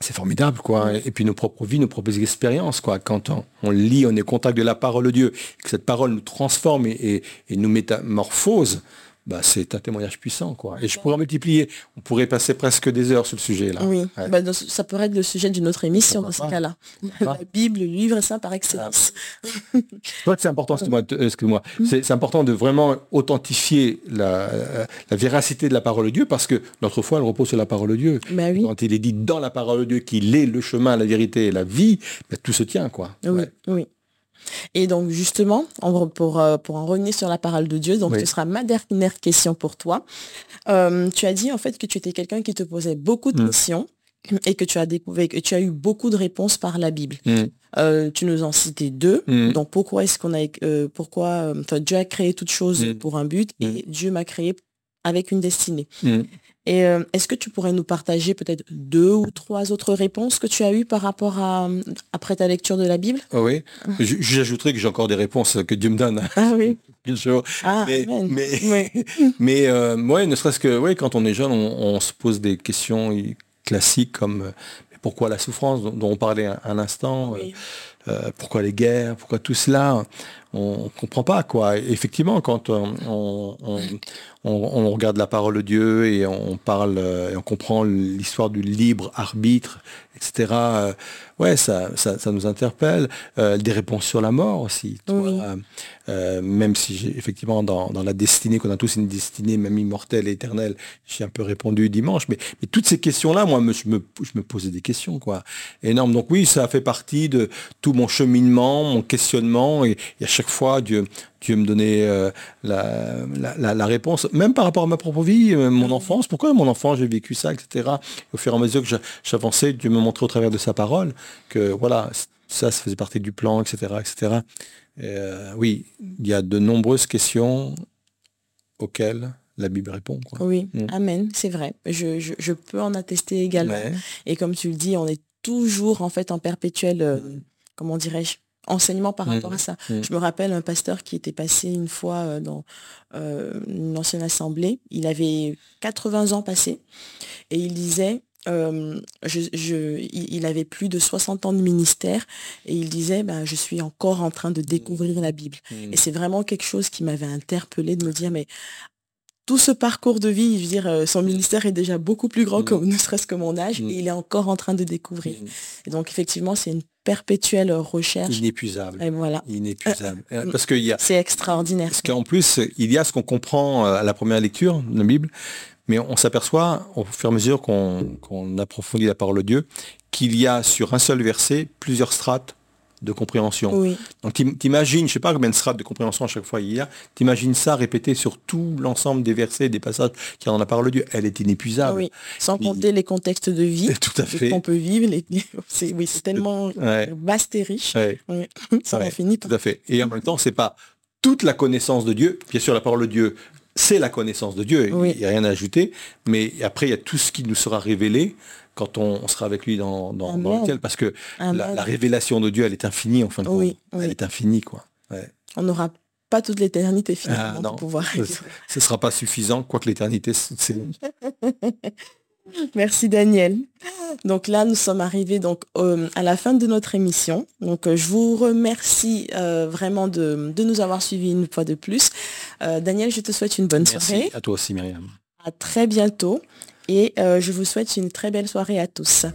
c'est formidable, quoi. Et puis nos propres vies, nos propres expériences, quoi. Quand on, lit, on est au contact de la parole de Dieu, que cette parole nous transforme et nous métamorphose, bah, c'est un témoignage puissant. Quoi. Et je pourrais multiplier. On pourrait passer presque des heures sur le sujet. là. Oui, bah, ça pourrait être le sujet d'une autre émission dans ce cas-là. La Bible, le livre saint par excellence. Ah. c'est important, excuse-moi, mm. c'est important de vraiment authentifier la, la, véracité de la parole de Dieu parce que notre foi, elle repose sur la parole de Dieu. Bah Quand il est dit dans la parole de Dieu qu'il est le chemin, la vérité et la vie, tout se tient. quoi. Oui, oui. Et donc justement, pour, euh, pour en revenir sur la parole de Dieu, donc ce sera ma dernière question pour toi. Euh, tu as dit en fait que tu étais quelqu'un qui te posait beaucoup de mm. questions et que tu as découvert que tu as eu beaucoup de réponses par la Bible. Mm. Euh, tu nous en citais deux. Mm. Donc pourquoi est-ce qu'on a pourquoi Dieu a créé toute chose pour un but et Dieu m'a créé avec une destinée? Et euh, est-ce que tu pourrais nous partager peut-être deux ou trois autres réponses que tu as eues par rapport à après ta lecture de la Bible? Ah Oui, j'ajouterais que j'ai encore des réponses que Dieu me donne. Ah oui. Ah, mais, mais, mais euh, ne serait-ce que ouais, quand on est jeune, on, se pose des questions classiques comme euh, pourquoi la souffrance dont, on parlait un, instant, pourquoi les guerres, pourquoi tout cela? On ne comprend pas quoi. Effectivement, quand on, on, regarde la parole de Dieu et on parle euh, et on comprend l'histoire du libre arbitre, etc. Euh, ouais, ça, ça, nous interpelle. Euh, des réponses sur la mort aussi. même si effectivement dans, la destinée, qu'on a tous une destinée même immortelle et éternelle, j'ai un peu répondu dimanche. Mais, mais toutes ces questions-là, moi, je, me, je me posais des questions, quoi. Énorme. Donc oui, ça a fait partie de tout mon cheminement, mon questionnement. Et, et à chaque fois, Dieu, Dieu me donnait euh, la, réponse, même par rapport à ma propre vie, euh, mon enfance, pourquoi mon enfant j'ai vécu ça, etc. au fur et à mesure que j'avançais, Dieu me montrait au travers de sa parole que voilà, ça, ça faisait partie du plan, etc. etc. Euh, oui, il y a de nombreuses questions auxquelles la Bible répond. Oui, mm. Amen, c'est vrai. Je, peux en attester également. Et comme tu le dis, on est toujours en fait en perpétuel, comment dirais-je, enseignement par rapport à ça. Mmh. Je me rappelle un pasteur qui était passé une fois euh, dans euh, une ancienne assemblée. Il avait 80 ans passés et il disait, euh, je, il avait plus de 60 ans de ministère et il disait, ben, je suis encore en train de découvrir la Bible. Mmh. Et c'est vraiment quelque chose qui m'avait interpellé de me dire, mais tout ce parcours de vie, je veux dire, son ministère est déjà beaucoup plus grand que ne serait-ce que mon âge, et il est encore en train de découvrir. Et donc, effectivement, c'est une perpétuelle recherche. Inépuisable. Et voilà. Inépuisable. Euh, Parce qu'il y a. C'est extraordinaire. Parce qu'en plus, il y a ce qu'on comprend euh, à la première lecture de la Bible, mais on s'aperçoit au fur et à mesure qu'on approfondit la parole de Dieu qu'il y a sur un seul verset plusieurs strates de compréhension. Donc t'imagines, je sais pas combien de strates de compréhension à chaque fois il y a, t'imagines ça répété sur tout l'ensemble des versets, des passages qui en a parlé Dieu. Elle est inépuisable. Oui. Sans compter les contextes de vie tout à fait. qu'on peut vivre. C'est oui, tellement vaste et riche. Ça en finit Tout à fait. Et en même temps, c'est pas toute la connaissance de Dieu. Bien sûr, la parole de Dieu, c'est la connaissance de Dieu. Il n'y a rien à ajouter. Mais après, il y a tout ce qui nous sera révélé quand on, sera avec lui dans, dans, le ciel, parce que la, révélation de Dieu, elle est infinie en fin de compte. Elle est infinie, quoi. On n'aura pas toute l'éternité finalement ah, pouvoir. Ce ne sera pas suffisant, quoique l'éternité, c'est. Merci Daniel. Donc là, nous sommes arrivés donc euh, à la fin de notre émission. Donc euh, je vous remercie euh, vraiment de, nous avoir suivis une fois de plus. Daniel, je te souhaite une bonne Merci soirée. À toi aussi, Myriam. À très bientôt et je vous souhaite une très belle soirée à tous.